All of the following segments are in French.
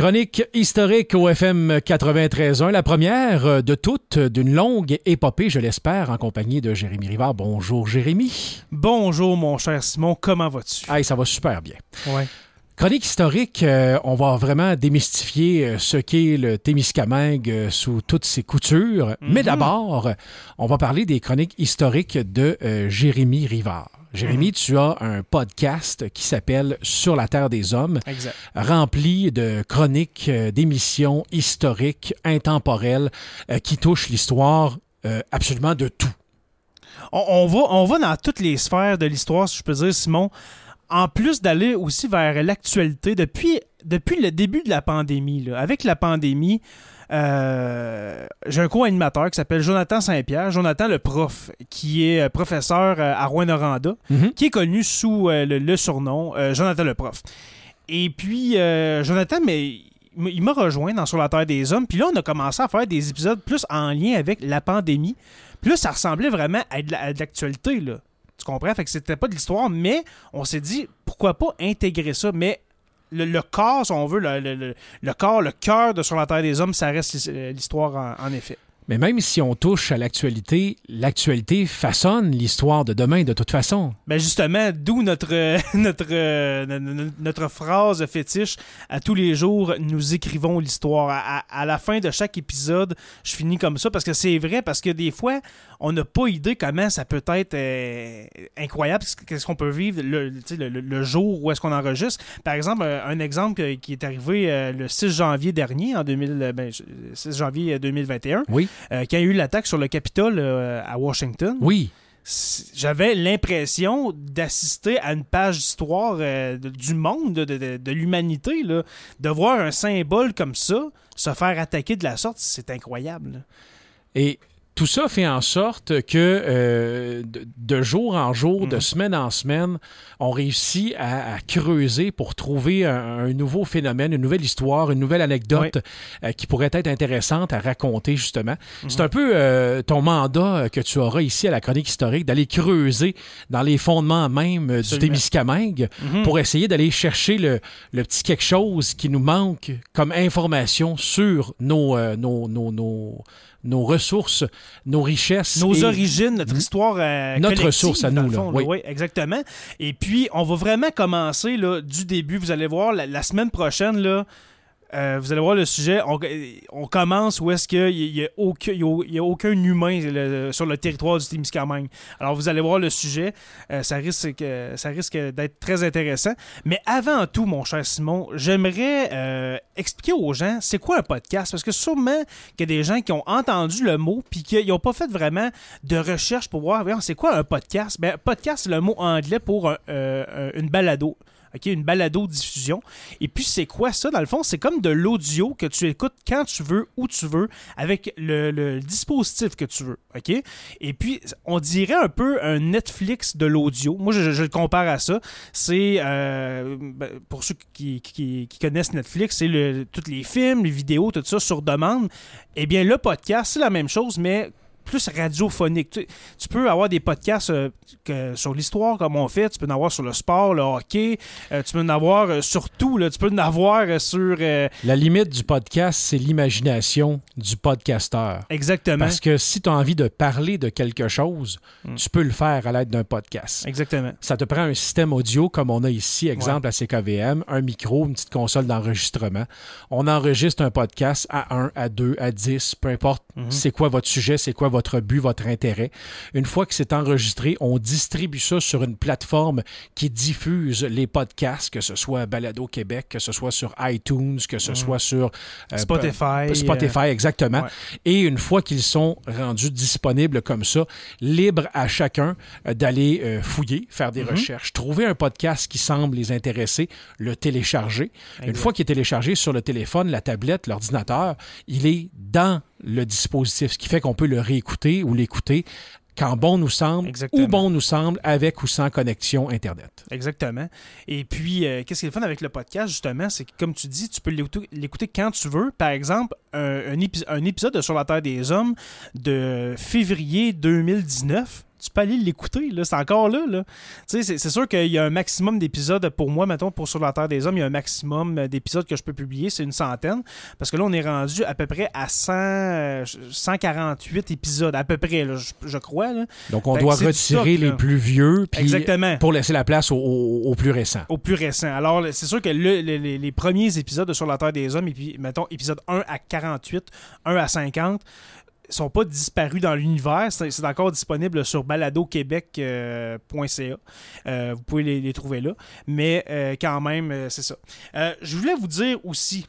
Chronique historique au FM 93.1, la première de toutes d'une longue épopée, je l'espère, en compagnie de Jérémy Rivard. Bonjour Jérémy. Bonjour mon cher Simon, comment vas-tu? Ah, ça va super bien. Ouais. Chronique historique, euh, on va vraiment démystifier euh, ce qu'est le Témiscamingue euh, sous toutes ses coutures. Mais d'abord, on va parler des chroniques historiques de Jérémy Rivard. Jérémy, tu as un podcast qui s'appelle Sur la Terre des Hommes, Exact. rempli de chroniques, euh, d'émissions historiques, intemporelles, euh, qui touchent l'histoire euh, absolument de tout. On, on va, on va dans toutes les sphères de l'histoire, si je peux dire, Simon. En plus d'aller aussi vers l'actualité, depuis, depuis le début de la pandémie, là, avec la pandémie, euh, j'ai un co-animateur qui s'appelle Jonathan Saint-Pierre, Jonathan le prof, qui est euh, professeur euh, à Rouen-Noranda, Mhm. qui est connu sous le, le surnom Jonathan le prof. Et puis, Jonathan, mais il m'a rejoint dans Sur la Terre des Hommes. Puis là, on a commencé à faire des épisodes plus en lien avec la pandémie. Puis là, ça ressemblait vraiment à de la- à de l'actualité, là. Tu comprends? Fait que c'était pas de l'histoire, mais on s'est dit, pourquoi pas intégrer ça? Mais le, le corps, si on veut, le, le- le- corps, le cœur de Sur la Terre des Hommes, ça reste l'his- l'histoire en, en effet. Mais même si on touche à l'actualité, l'actualité façonne l'histoire de demain de toute façon. Ben justement, d'où notre, euh, notre, euh, no- no- notre phrase fétiche à tous les jours, nous écrivons l'histoire. À, à- à la fin de chaque épisode, je finis comme ça parce que c'est vrai, parce que des fois, on n'a pas idée comment ça peut être euh, incroyable, ce- qu'est-ce qu'on peut vivre le, le, le- jour où est-ce qu'on enregistre. Par exemple, un, un exemple qui est arrivé euh, le 6 janvier dernier, en 2000, euh, ben, 6 janvier 2021, Oui. euh, quand il y a eu l'attaque sur le Capitole euh, à Washington Oui. j'avais l'impression d'assister à une page d'histoire euh, du monde, de, de- de l'humanité. De voir un symbole comme ça se faire attaquer de la sorte, c'est incroyable. là. Et tout ça fait en sorte que euh, de, de jour en jour, de Mhm. semaine en semaine, on réussit à, à creuser pour trouver un, un nouveau phénomène, une nouvelle histoire, une nouvelle anecdote euh, qui pourrait être intéressante à raconter justement. C'est un peu euh, ton mandat que tu auras ici à la chronique historique d'aller creuser dans les fondements même du. Témiscamingue Mhm. pour essayer d'aller chercher le, le petit quelque chose qui nous manque comme information sur nos, nos, nos, nos, nos ressources, nos richesses. Nos et- origines, notre histoire euh, Notre ressource à nous, là, fond, oui. Oui, exactement. Et puis, on va vraiment commencer là, du début. Vous allez voir, la, la semaine prochaine, là, euh, vous allez voir le sujet. On, commence où est-ce qu'il n'y a, aucun- y humain sur le territoire du Témiscamingue. Alors, vous allez voir le sujet. Euh, ça risque, d'être très intéressant. Mais avant tout, mon cher Simon, j'aimerais euh, expliquer aux gens c'est quoi un podcast? Parce que sûrement qu'il y a des gens qui ont entendu le mot puis qui n'ont pas fait vraiment de recherche pour voir c'est quoi un podcast? Ben, podcast, c'est le mot anglais pour un- une balado. OK, une balado-diffusion. Et puis, c'est quoi ça, dans le fond? C'est comme de l'audio que tu écoutes quand tu veux, où tu veux, avec le, le dispositif que tu veux. OK? Et puis, on dirait un peu un Netflix de l'audio. Moi, je, le compare à ça. C'est, euh, ben, pour ceux qui connaissent Netflix, c'est le, tous les films, les vidéos, tout ça sur demande. Eh bien, le podcast, c'est la même chose, mais plus radiophonique. Tu, tu peux avoir des podcasts euh, que- sur l'histoire, comme on fait. Tu peux en avoir sur le sport, le hockey. Euh, tu peux en avoir euh, sur tout. là. Tu peux en avoir sur... La limite du podcast, c'est l'imagination du podcasteur. exactement. Parce que si tu as envie de parler de quelque chose, Mm. tu peux le faire à l'aide d'un podcast. Exactement. Ça te prend un système audio comme on a ici, exemple à CKVM, un micro, une petite console d'enregistrement. On enregistre un podcast à 1, à 2, à 10, peu importe Mhm. c'est quoi votre sujet, c'est quoi votre but, votre intérêt. Une fois que c'est enregistré, on distribue ça sur une plateforme qui diffuse les podcasts, que ce soit Balado Québec, que ce soit sur iTunes, que ce Mhm. soit sur euh, Spotify. Spotify, exactement. ouais. Et une fois qu'ils sont rendus disponibles comme ça, libre à chacun euh, d'aller euh, fouiller, faire des Mhm. recherches, trouver un podcast qui semble les intéresser, le télécharger. Une fois qu'il est téléchargé sur le téléphone, la tablette, l'ordinateur, il est dans le dispositif, ce qui fait qu'on peut le réécouter ou l'écouter quand bon nous semble, Exactement. ou bon nous semble, avec ou sans connexion Internet. Exactement. Et puis, euh, qu'est-ce qui est le fun avec le podcast, justement, c'est que, comme tu dis, tu peux l'écouter quand tu veux. Par exemple, un, un épi- un épisode de Sur la Terre des Hommes de février 2019 tu peux aller l'écouter. C'est encore là. là. C'est, c'est sûr qu'il y a un maximum d'épisodes pour moi, mettons, pour Sur la Terre des Hommes, il y a un maximum d'épisodes que je peux publier, c'est une centaine. Parce que là, on est rendu à peu près à 100, 148 épisodes, à peu près, je, crois. Donc, on doit retirer les plus vieux Exactement. pour laisser la place aux, plus récents. Aux plus récents. Alors, c'est sûr que les, premiers épisodes de Sur la Terre des Hommes, et puis, mettons, épisode 1 à 48, 1 à 50, sont pas disparus dans l'univers. C'est encore disponible sur baladoquebec.ca. Euh, euh, vous pouvez les, trouver là. Mais euh, quand même, c'est ça. je voulais vous dire aussi,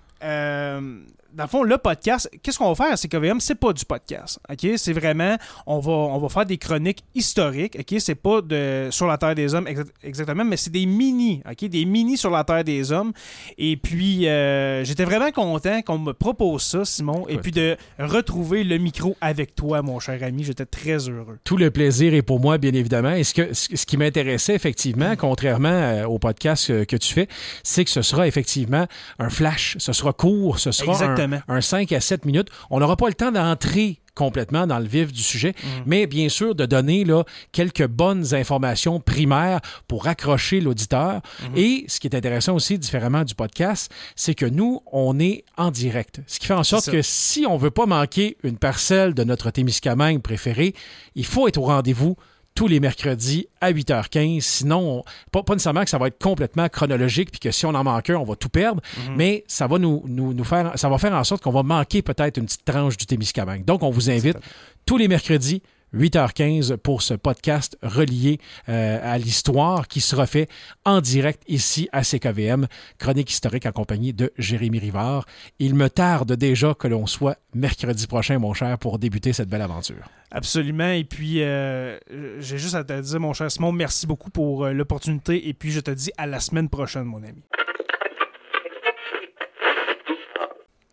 dans le fond, le podcast, qu'est-ce qu'on va faire? C'est CKVM? C'est pas du podcast. OK? C'est vraiment, on va, on va faire des chroniques historiques. OK? C'est pas de sur la Terre des Hommes exactement, mais c'est des mini. OK? Des mini sur la Terre des Hommes. Et puis, euh, j'étais vraiment content qu'on me propose ça, Simon, et puis de retrouver le micro avec toi, mon cher ami. J'étais très heureux. Tout le plaisir est pour moi, bien évidemment. Et ce, que, ce qui m'intéressait, effectivement, contrairement euh, au podcast que, tu fais, c'est que ce sera effectivement un flash. Ce sera court. Ce sera un, 5 à 7 minutes. On n'aura pas le temps d'entrer complètement dans le vif du sujet, mm. mais bien sûr de donner là, quelques bonnes informations primaires pour accrocher l'auditeur. Mm-hmm. Et ce qui est intéressant aussi, différemment du podcast, c'est que nous, on est en direct. Ce qui fait en sorte que si on veut pas manquer une parcelle de notre Témiscamingue préféré, il faut être au rendez-vous tous les mercredis à 8h15. Sinon, pas, nécessairement que ça va être complètement chronologique puis que si on en manque un, on va tout perdre, mhm. mais ça va nous, nous, faire ça va faire en sorte qu'on va manquer peut-être une petite tranche du Témiscamingue. Donc, on vous invite tous les mercredis 8h15 pour ce podcast relié euh, à l'histoire qui sera fait en direct ici à CKVM, chronique historique en compagnie de Jérémy Rivard. Il me tarde déjà que l'on soit mercredi prochain, mon cher, pour débuter cette belle aventure. Absolument. Et puis, euh, j'ai juste à te dire, mon cher Simon, merci beaucoup pour euh, l'opportunité. Et puis, je te dis à la semaine prochaine, mon ami.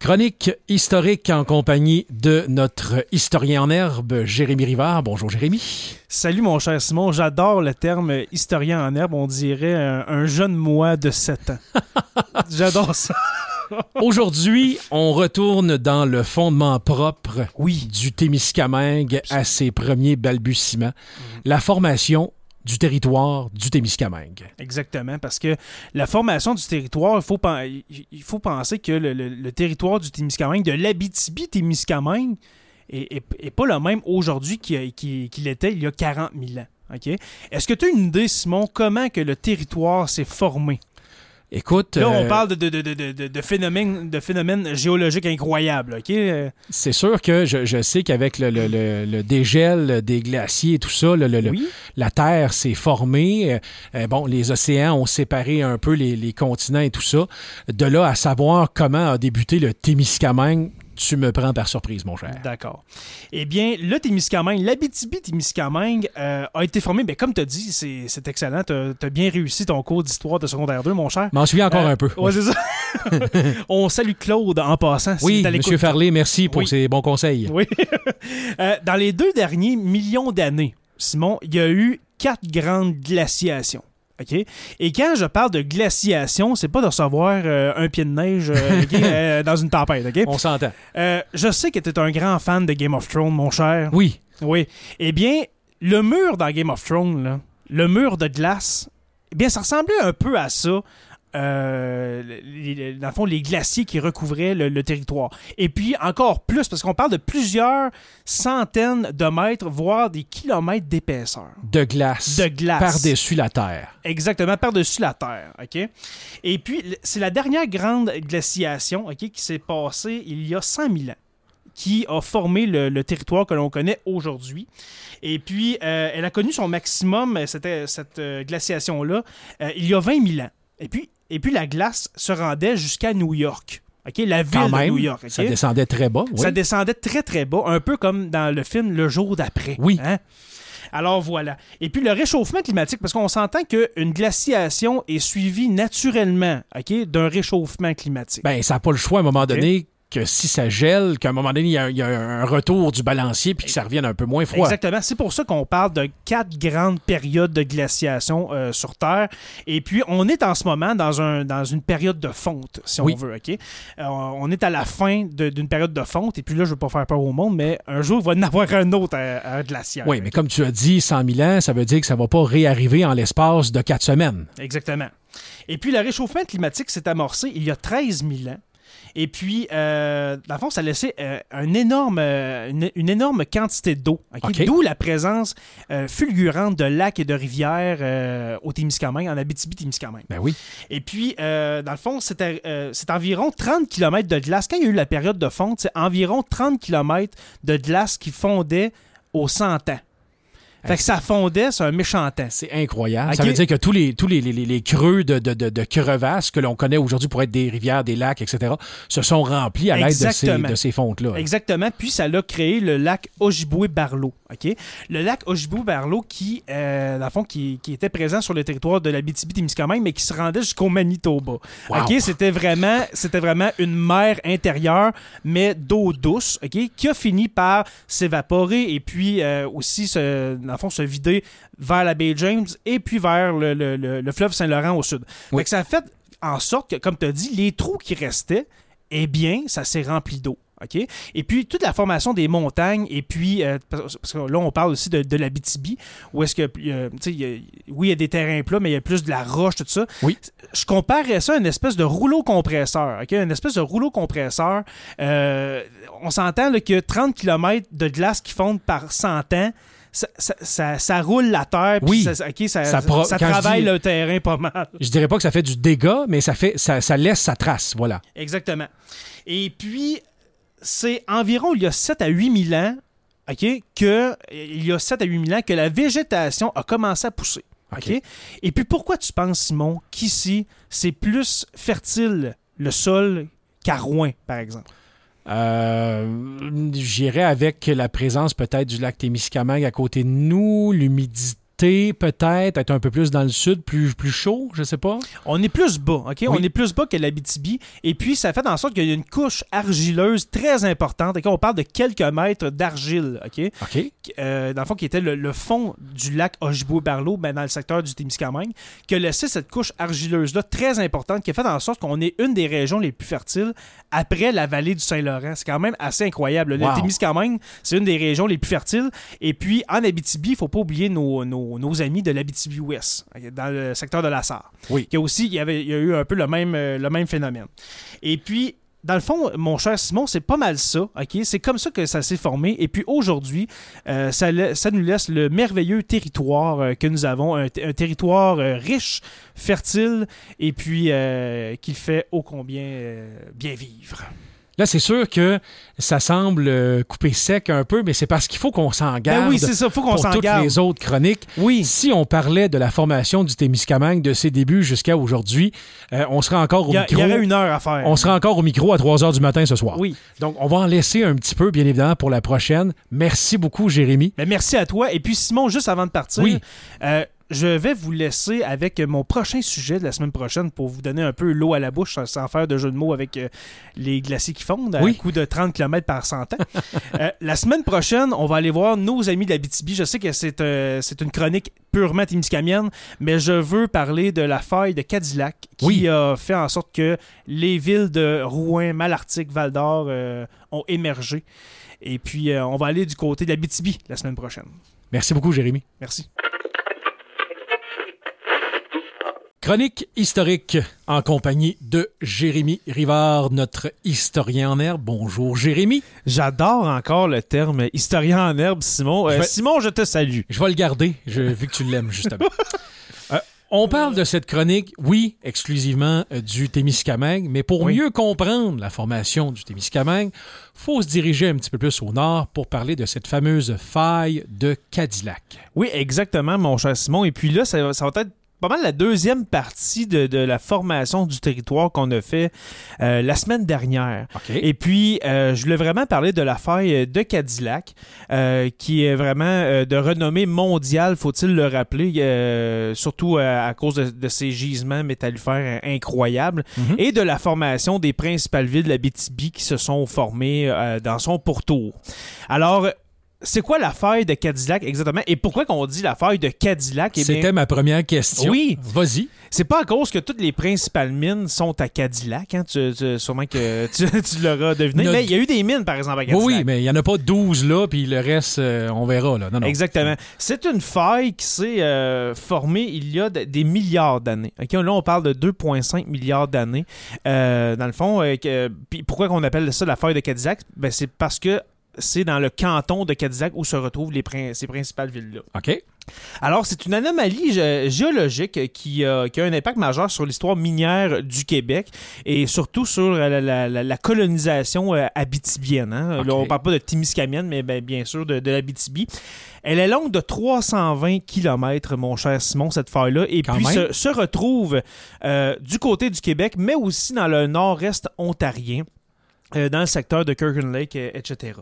Chronique historique en compagnie de notre historien en herbe, Jérémy Rivard. Bonjour Jérémy. Salut mon cher Simon, j'adore le terme historien en herbe, on dirait un, jeune moi de 7 ans. j'adore ça. Aujourd'hui, on retourne dans le fondement propre oui. du Témiscamingue à ses premiers balbutiements, mm. la formation du territoire du Témiscamingue. Exactement, parce que la formation du territoire, il faut, il faut penser que le, territoire du Témiscamingue, de l'Abitibi-Témiscamingue, est, pas le même aujourd'hui qu'il était il y a 40 000 ans. Est-ce que tu as une idée, Simon, comment que le territoire s'est formé? Écoute. Là, on euh, parle de, de, de, de, phénomènes, de phénomènes géologiques incroyables, OK? C'est sûr que je, je sais qu'avec le, le, le, dégel des glaciers et tout ça, la Terre s'est formée. Euh, bon, les océans ont séparé un peu les, les, continents et tout ça. De là à savoir comment a débuté le Témiscamingue, tu me prends par surprise, mon cher. D'accord. Eh bien, le Témiscamingue, l'Abitibi-Témiscamingue euh, a été formé, bien, comme tu as dit, c'est excellent. Tu as, bien réussi ton cours d'histoire de secondaire 2, mon cher. M'en souviens encore euh, un peu. Oui, c'est ça. On salue Claude en passant. Oui, M. Farley, merci pour ses bons conseils. Oui. Euh, dans les deux derniers millions d'années, Simon, il y a eu quatre grandes glaciations. OK? Et quand je parle de glaciation, c'est pas de recevoir euh, un pied de neige euh, euh, dans une tempête, OK? On s'entend. je sais que tu es un grand fan de Game of Thrones, mon cher. Oui. Oui. Eh bien, le mur dans Game of Thrones, le mur de glace, eh bien, ça ressemblait un peu à ça euh, les, dans le fond, les glaciers qui recouvraient le, territoire. Et puis encore plus, parce qu'on parle de plusieurs centaines de mètres, voire des kilomètres d'épaisseur. De glace. De glace. Par-dessus la Terre. Exactement, par-dessus la Terre. OK? Et puis, c'est la dernière grande glaciation OK, qui s'est passée il y a 100 000 ans qui a formé le, territoire que l'on connaît aujourd'hui. Et puis, euh, elle a connu son maximum, cette, cette euh, glaciation-là, il y a 20 000 ans. Et puis, et puis la glace se rendait jusqu'à New York. La ville de New York. Ça descendait très bas. Ça descendait très, très bas, un peu comme dans le film Le jour d'après. Oui. Hein? Alors voilà. Et puis le réchauffement climatique, parce qu'on s'entend qu'une glaciation est suivie naturellement d'un réchauffement climatique. Ben, ça n'a pas le choix à un moment donné que si ça gèle, qu'à un moment donné, il y, a, il y a un retour du balancier puis que ça revienne un peu moins froid. Exactement. C'est pour ça qu'on parle de quatre grandes périodes de glaciation euh, sur Terre. Et puis, on est en ce moment dans, un, dans une période de fonte, si Oui. on veut. OK? Euh, on est à la fin d'une période de fonte. Et puis là, je ne veux pas faire peur au monde, mais un jour, il va y en avoir un autre à, à glaciaire. Oui, mais comme tu as dit, 100 000 ans, ça veut dire que ça va pas réarriver en l'espace de quatre semaines. Exactement. Et puis, le réchauffement climatique s'est amorcé il y a 13 000 ans. Et puis, euh, dans le fond, ça a laissé euh, un énorme, euh, une, une énorme quantité d'eau. D'où la présence euh, fulgurante de lacs et de rivières au Témiscamingue, en Abitibi-Témiscamingue. Ben oui. Et puis, dans le fond, c'était c'est environ 30 km de glace. Quand il y a eu la période de fonte, c'est environ 30 km de glace qui fondait au 100 ans. Fait que ça fondait sur un méchant temps. C'est incroyable. Ça veut dire que tous les, tous les, les- les- les creux de, de, de- de crevasses que l'on connaît aujourd'hui pour être des rivières, des lacs, etc., se sont remplis à l'aide de ces, de ces fontes-là. Exactement. Puis ça l'a créé le lac Ojibwe-Barlow. OK? Le lac Ojibwe-Barlow qui, euh, dans le fond, qui, qui était présent sur le territoire de l'Abitibi-Témiscamingue, mais qui se rendait jusqu'au Manitoba. Wow. C'était vraiment, une mer intérieure, mais d'eau douce? Qui a fini par s'évaporer et puis euh, aussi, se, dans le fond, se vider vers la baie James et puis vers le, le- le- le fleuve Saint-Laurent au sud. Oui. Fait que ça a fait en sorte que, comme tu as dit, les trous qui restaient, eh bien, ça s'est rempli d'eau. Et puis, toute la formation des montagnes, et puis, euh, parce que là, on parle aussi de, de la BTB, où est-ce que, euh, tu sais, oui, il y a des terrains plats, mais il y a plus de la roche, tout ça. Oui. Je comparerais ça à une espèce de rouleau compresseur, OK? Une espèce de rouleau compresseur. Euh, on s'entend que 30 km de glace qui fondent par 100 ans, ça, ça- ça- ça roule la terre, puis Oui. ça, pro- travaille dis- le terrain pas mal. Je dirais pas que ça fait du dégât, mais ça, fait, ça, laisse sa trace. Voilà. Exactement. Et puis, c'est environ il y a 7 à 8 000 ans, OK, que, il y a 7 à 8 000 ans que la végétation a commencé à pousser. OK? Et puis, pourquoi tu penses, Simon, qu'ici, c'est plus fertile le sol qu'à Rouen, par exemple? Euh, J'irais avec la présence peut-être du lac Témiscamingue à côté de nous, l'humidité peut-être, être un peu plus dans le sud, plus, plus chaud, je sais pas. On est plus bas, OK? On est plus bas que l'Abitibi. Et puis, ça fait en sorte qu'il y a une couche argileuse très importante. OK? On parle de quelques mètres d'argile, OK? OK. euh, dans le fond, qui était le, le fond du lac Ojibwe-Barlow, ben, dans le secteur du Témiscamingue, qui a laissé cette couche argileuse-là très importante, qui a fait en sorte qu'on est une des régions les plus fertiles après la vallée du Saint-Laurent. C'est quand même assez incroyable. Le. Témiscamingue, c'est une des régions les plus fertiles. Et puis, en Abitibi, il faut pas oublier nos, nos- nos amis de l'Abitibi-Ouest, dans le secteur de la Sarre. Oui. Qui a aussi, il y, avait, il y a eu un peu le même, euh, le même phénomène. Et puis, dans le fond, mon cher Simon, c'est pas mal ça, OK? C'est comme ça que ça s'est formé. Et puis aujourd'hui, euh, ça, ça nous laisse le merveilleux territoire euh, que nous avons, un, territoire euh, riche, fertile, et puis qui fait ô combien bien vivre. Là, c'est sûr que ça semble euh, couper sec un peu, mais c'est parce qu'il faut qu'on s'en garde Ben oui, c'est ça, faut qu'on s'en toutes garde. les autres chroniques. Oui, Si on parlait de la formation du Témiscamingue de ses débuts jusqu'à aujourd'hui, euh, on serait encore au a- il micro. y aurait une heure à faire. On sera encore au micro à 3 heures du matin ce soir. Oui. Donc, on va en laisser un petit peu, bien évidemment, pour la prochaine. Merci beaucoup, Jérémy. Ben, merci à toi. Et puis Simon, juste avant de partir, Oui. euh, je vais vous laisser avec mon prochain sujet de la semaine prochaine pour vous donner un peu l'eau à la bouche sans, sans faire de jeu de mots avec euh, les glaciers qui fondent à Oui. un coup de 30 km par 100 ans. Euh, la semaine prochaine, on va aller voir nos amis de la BTB. Je sais que c'est euh, c'est une chronique purement témiscamienne, mais je veux parler de la faille de Cadillac qui Oui. a fait en sorte que les villes de Rouen, Malartic, Val-d'Or ont émergé. Et puis, on va aller du côté de la BTB la semaine prochaine. Merci beaucoup, Jérémy. Merci. Chronique historique en compagnie de Jérémy Rivard, notre historien en herbe. Bonjour, Jérémy. J'adore encore le terme historien en herbe, Simon. Euh, Je vais- Simon, je te salue. Je vais le garder, je- vu que tu l'aimes, justement. Euh, on parle de cette chronique, oui, exclusivement euh, du Témiscamingue, mais pour Oui. mieux comprendre la formation du Témiscamingue, faut se diriger un petit peu plus au nord pour parler de cette fameuse faille de Cadillac. Oui, exactement, mon cher Simon. Et puis là, ça va être pas mal la deuxième partie de, de la formation du territoire qu'on a fait euh, la semaine dernière. OK. Et puis, euh, je voulais vraiment parler de la faille de Cadillac, euh, qui est vraiment euh, de renommée mondiale, faut-il le rappeler, euh, surtout à, à cause de, de ses gisements métallifères euh, incroyables, Mhm. et de la formation des principales villes de la BTB qui se sont formées euh, dans son pourtour. Alors, c'est quoi la faille de Cadillac exactement? Et pourquoi qu'on dit la faille de Cadillac? Eh C'était ma première question. Oui. Vas-y. c'est pas à cause que toutes les principales mines sont à Cadillac, hein? tu, tu- sûrement que tu, tu l'auras deviné. Notre- Mais il y a eu des mines, par exemple, à Oui, Cadillac. oui, mais il n'y en a pas 12 là, puis le reste, euh, on verra. Là. Non, non. Exactement. C'est une faille qui s'est euh, formée il y a de- des milliards d'années. Là, on parle de 2,5 milliards d'années. Euh, dans le fond, pourquoi on appelle ça la faille de Cadillac? Ben, c'est parce que c'est dans le canton de Cadillac où se retrouvent les prin- ces principales villes-là. OK. Alors, c'est une anomalie gé- géologique qui, a- qui a un impact majeur sur l'histoire minière du Québec et surtout sur la, la- la- la colonisation euh, abitibienne. hein. Là, on parle pas de Témiscamingue, mais ben, bien sûr de, de l'Abitibi. Elle est longue de 320 km, mon cher Simon, cette faille-là, et Quand puis se, se retrouve euh, du côté du Québec, mais aussi dans le nord-est ontarien, euh, dans le secteur de Kirkland Lake, euh, etc.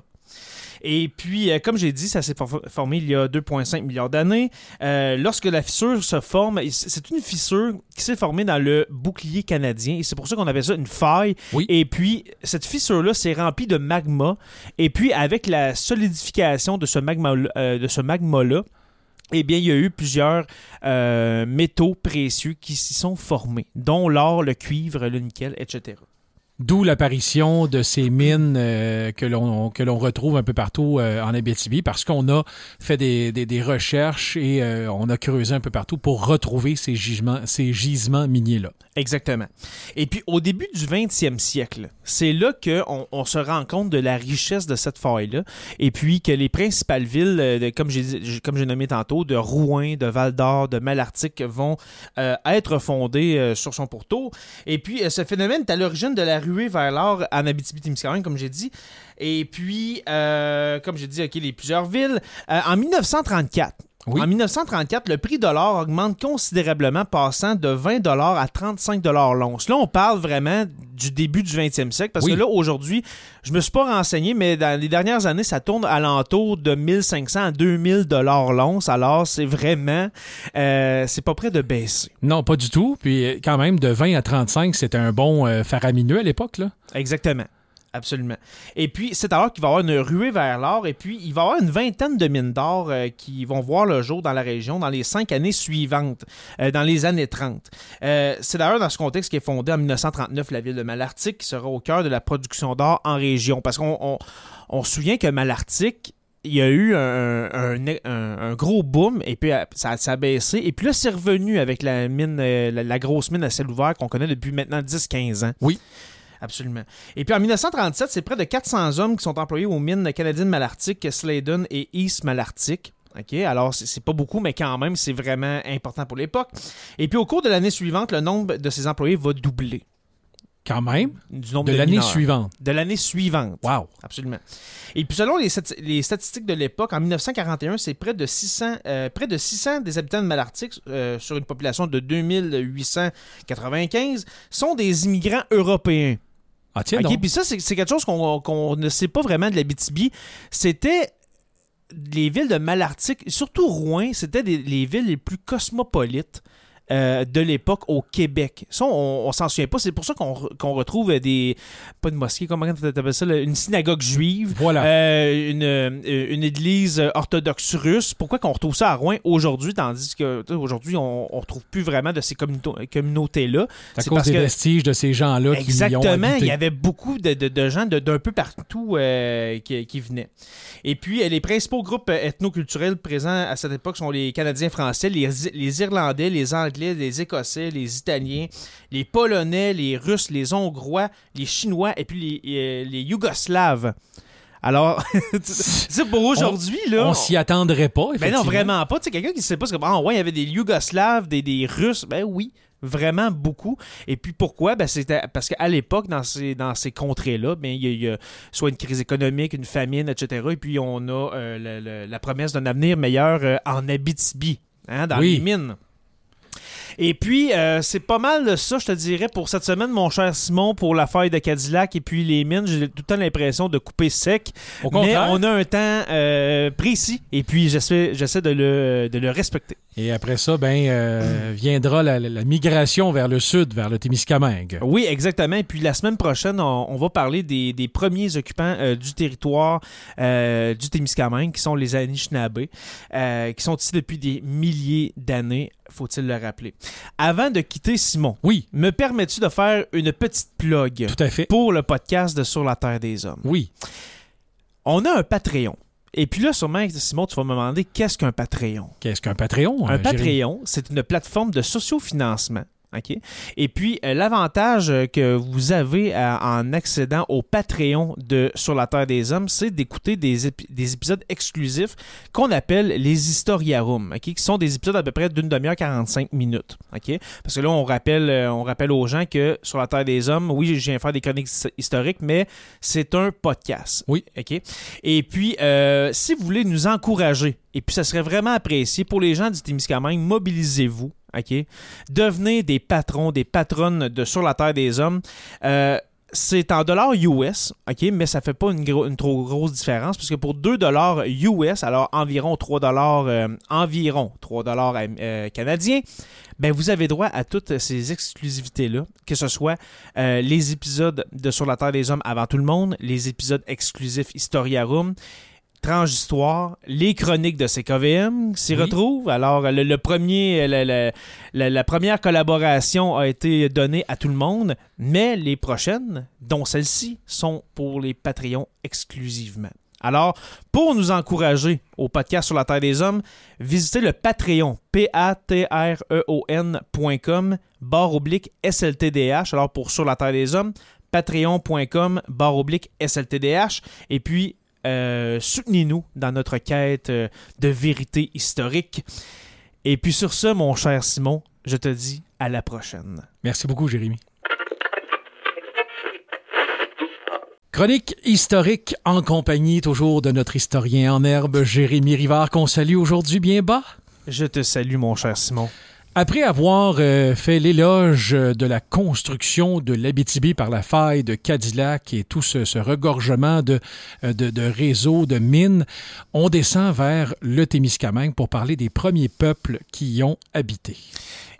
Et puis, euh, comme j'ai dit, ça s'est for- formé il y a 2,5 milliards d'années. Euh, lorsque la fissure se forme, c'est une fissure qui s'est formée dans le bouclier canadien. Et c'est pour ça qu'on appelle ça une faille. Oui. Et puis, cette fissure-là s'est remplie de magma. Et puis, avec la solidification de ce magma, euh, de ce magma-là, eh bien, il y a eu plusieurs euh, métaux précieux qui s'y sont formés, dont l'or, le cuivre, le nickel, etc. D'où l'apparition de ces mines euh, que l'on que retrouve un peu partout euh, en Abitibi parce qu'on a fait des, des, recherches et euh, on a creusé un peu partout pour retrouver ces gisements, ces gisements miniers-là. Exactement. Et puis, au début du 20e siècle, c'est là qu'on on se rend compte de la richesse de cette faille-là. Et puis que les principales villes, euh, comme j'ai comme nommé tantôt, de Rouen, de Val-d'Or, de Malartic, vont être fondées sur son pourtour. Et puis, ce phénomène est à l'origine de la ruée vers l'or en Abitibi-Témiscamingue, comme j'ai dit. Et puis, euh, comme j'ai dit, OK, les plusieurs villes. Euh, en 1934, Oui. en 1934, le prix de l'or augmente considérablement, passant de 20 à 35 l'once. Là, on parle vraiment du début du 20e siècle, parce Oui. que là, aujourd'hui, je me suis pas renseigné, mais dans les dernières années, ça tourne alentour de 1500 à 2000 l'once. Alors, c'est vraiment, euh, c'est pas près de baisser. Non, pas du tout. Puis euh, quand même, de 20 à 35, c'était un bon euh, faramineux à l'époque. là. Exactement. Absolument. Et puis, c'est alors qu'il va y avoir une ruée vers l'or, et puis il va y avoir une vingtaine de mines d'or euh, qui vont voir le jour dans la région dans les cinq années suivantes, euh, dans les années 30. Euh, c'est d'ailleurs dans ce contexte qu'est fondée en 1939 la ville de Malartic, qui sera au cœur de la production d'or en région. Parce qu'on on, se souvient que Malartic, il y a eu un, gros boom et puis ça, a baissé. Et puis là, c'est revenu avec la mine, la, la grosse mine à ciel ouvert qu'on connaît depuis maintenant 10-15 ans. Oui. Absolument. Et puis en 1937, c'est près de 400 hommes qui sont employés aux mines canadiennes Malartic, Sladen et East Malartic. OK, alors c'est pas beaucoup, mais quand même, c'est vraiment important pour l'époque. Et puis au cours de l'année suivante, le nombre de ces employés va doubler. Quand même? Du nombre De de l'année suivante. De l'année suivante. Wow. Absolument. Et puis selon les statistiques de l'époque, en 1941, c'est près de 600, euh, près de 600 des habitants de Malartic, euh, sur une population de 2895, sont des immigrants européens. Ah, tiens, OK, donc. puis ça, c'est quelque chose qu'on ne sait pas vraiment de la BTB. C'était les villes de Malartic, surtout Rouen, c'était les villes les plus cosmopolites. Euh, de l'époque au Québec. Ça, on, on s'en souvient pas. C'est pour ça qu'on re- qu'on retrouve des. Pas de mosquée, comment t'appelles ça là? Une synagogue juive. Voilà. Euh, une, euh, une église orthodoxe russe. Pourquoi qu'on retrouve ça à Rouen aujourd'hui, tandis que tu sais, aujourd'hui, on, on retrouve plus vraiment de ces communautés- communautés-là? à c'est cause parce des que- vestiges de ces gens-là qui Exactement, il y avait beaucoup de, de- de gens d'un peu partout euh, qui, qui venaient. Et puis, les principaux groupes ethnoculturels présents à cette époque sont les Canadiens français, les, les Irlandais, les Anglais, les Écossais, les Italiens, les Polonais, les Russes, les Hongrois, les Chinois et puis les, euh, les Yougoslaves. Alors, c'est pour aujourd'hui, là. On s'y attendrait pas, Ben non, vraiment pas. Tu sais, quelqu'un qui sait pas, c'est comme, ah ouais, il y avait des Yougoslaves, des, des Russes. Ben oui, vraiment beaucoup. Et puis pourquoi? Ben c'était parce qu'à l'époque, dans ces, dans ces contrées-là, ben, il y, a- il y a soit une crise économique, une famine, etc. Et puis on a euh, la promesse d'un avenir meilleur euh, en Abitibi, hein, dans Oui. les mines. Et puis, euh, c'est pas mal ça, je te dirais, pour cette semaine, mon cher Simon, pour la faille de Cadillac et puis les mines. J'ai tout le temps l'impression de couper sec. Au mais on a un temps euh, précis et puis j'essaie, j'essaie de, le, de le respecter. Et après ça, ben, euh, viendra la, la- la migration vers le sud, vers le Témiscamingue. Oui, exactement. Et puis la semaine prochaine, on, on va parler des, des premiers occupants euh, du territoire euh, du Témiscamingue, qui sont les Anishinaabe, euh, qui sont ici depuis des milliers d'années, faut-il le rappeler. Avant de quitter Simon, Oui, me permets-tu de faire une petite plug tout à fait. pour le podcast de Sur la Terre des Hommes? Oui. On a un Patreon. Et puis là, sûrement, Simon, tu vas me demander qu'est-ce qu'un Patreon? Qu'est-ce qu'un Patreon? Un euh? Patreon, c'est une plateforme de sociofinancement. OK? Et puis, euh, l'avantage euh, que vous avez euh, en accédant au Patreon de Sur la Terre des Hommes, c'est d'écouter des, épi- des épisodes exclusifs qu'on appelle les Historiarum, OK? qui sont des épisodes à peu près d'une demi-heure 45 minutes. OK? Parce que là, on rappelle, euh, on rappelle aux gens que Sur la Terre des Hommes, oui, je viens faire des chroniques his- historiques, mais c'est un podcast. Oui. OK? Et puis, euh, si vous voulez nous encourager, et puis ça serait vraiment apprécié pour les gens du Témiscamingue, mobilisez-vous. OK? Devenez des patrons, des patronnes de Sur la Terre des Hommes. Euh, c'est en dollars US, OK, mais ça fait pas une, trop grosse différence parce que pour 2 dollars US, alors environ 3 dollars euh, environ 3 dollars euh, canadiens, ben vous avez droit à toutes ces exclusivités là, que ce soit les épisodes de Sur la Terre des Hommes avant tout le monde, les épisodes exclusifs Historiarum, Tranche d'histoire, les chroniques de CKVM s'y Oui. retrouvent. Alors, le, le premier, le- le- la, la première collaboration a été donnée à tout le monde, mais les prochaines, dont celle-ci, sont pour les Patreons exclusivement. Alors, pour nous encourager au podcast sur la Terre des Hommes, visitez le Patreon, P-A-T-R-E-O-N.com, barre oblique SLTDH. Alors, pour Sur la Terre des Hommes, patreon.com, barre oblique SLTDH. Et puis, euh, soutenez-nous dans notre quête euh, de vérité historique. Et puis sur ce, mon cher Simon, je te dis à la prochaine. Merci beaucoup, Jérémy. Chronique historique en compagnie toujours de notre historien en herbe, Jérémy Rivard, qu'on salue aujourd'hui bien bas. Je te salue, mon cher Simon. Après avoir euh, fait l'éloge de la construction de l'Abitibi par la faille de Cadillac et tout ce, ce regorgement de, euh, de, de réseaux de mines, on descend vers le Témiscamingue pour parler des premiers peuples qui y ont habité.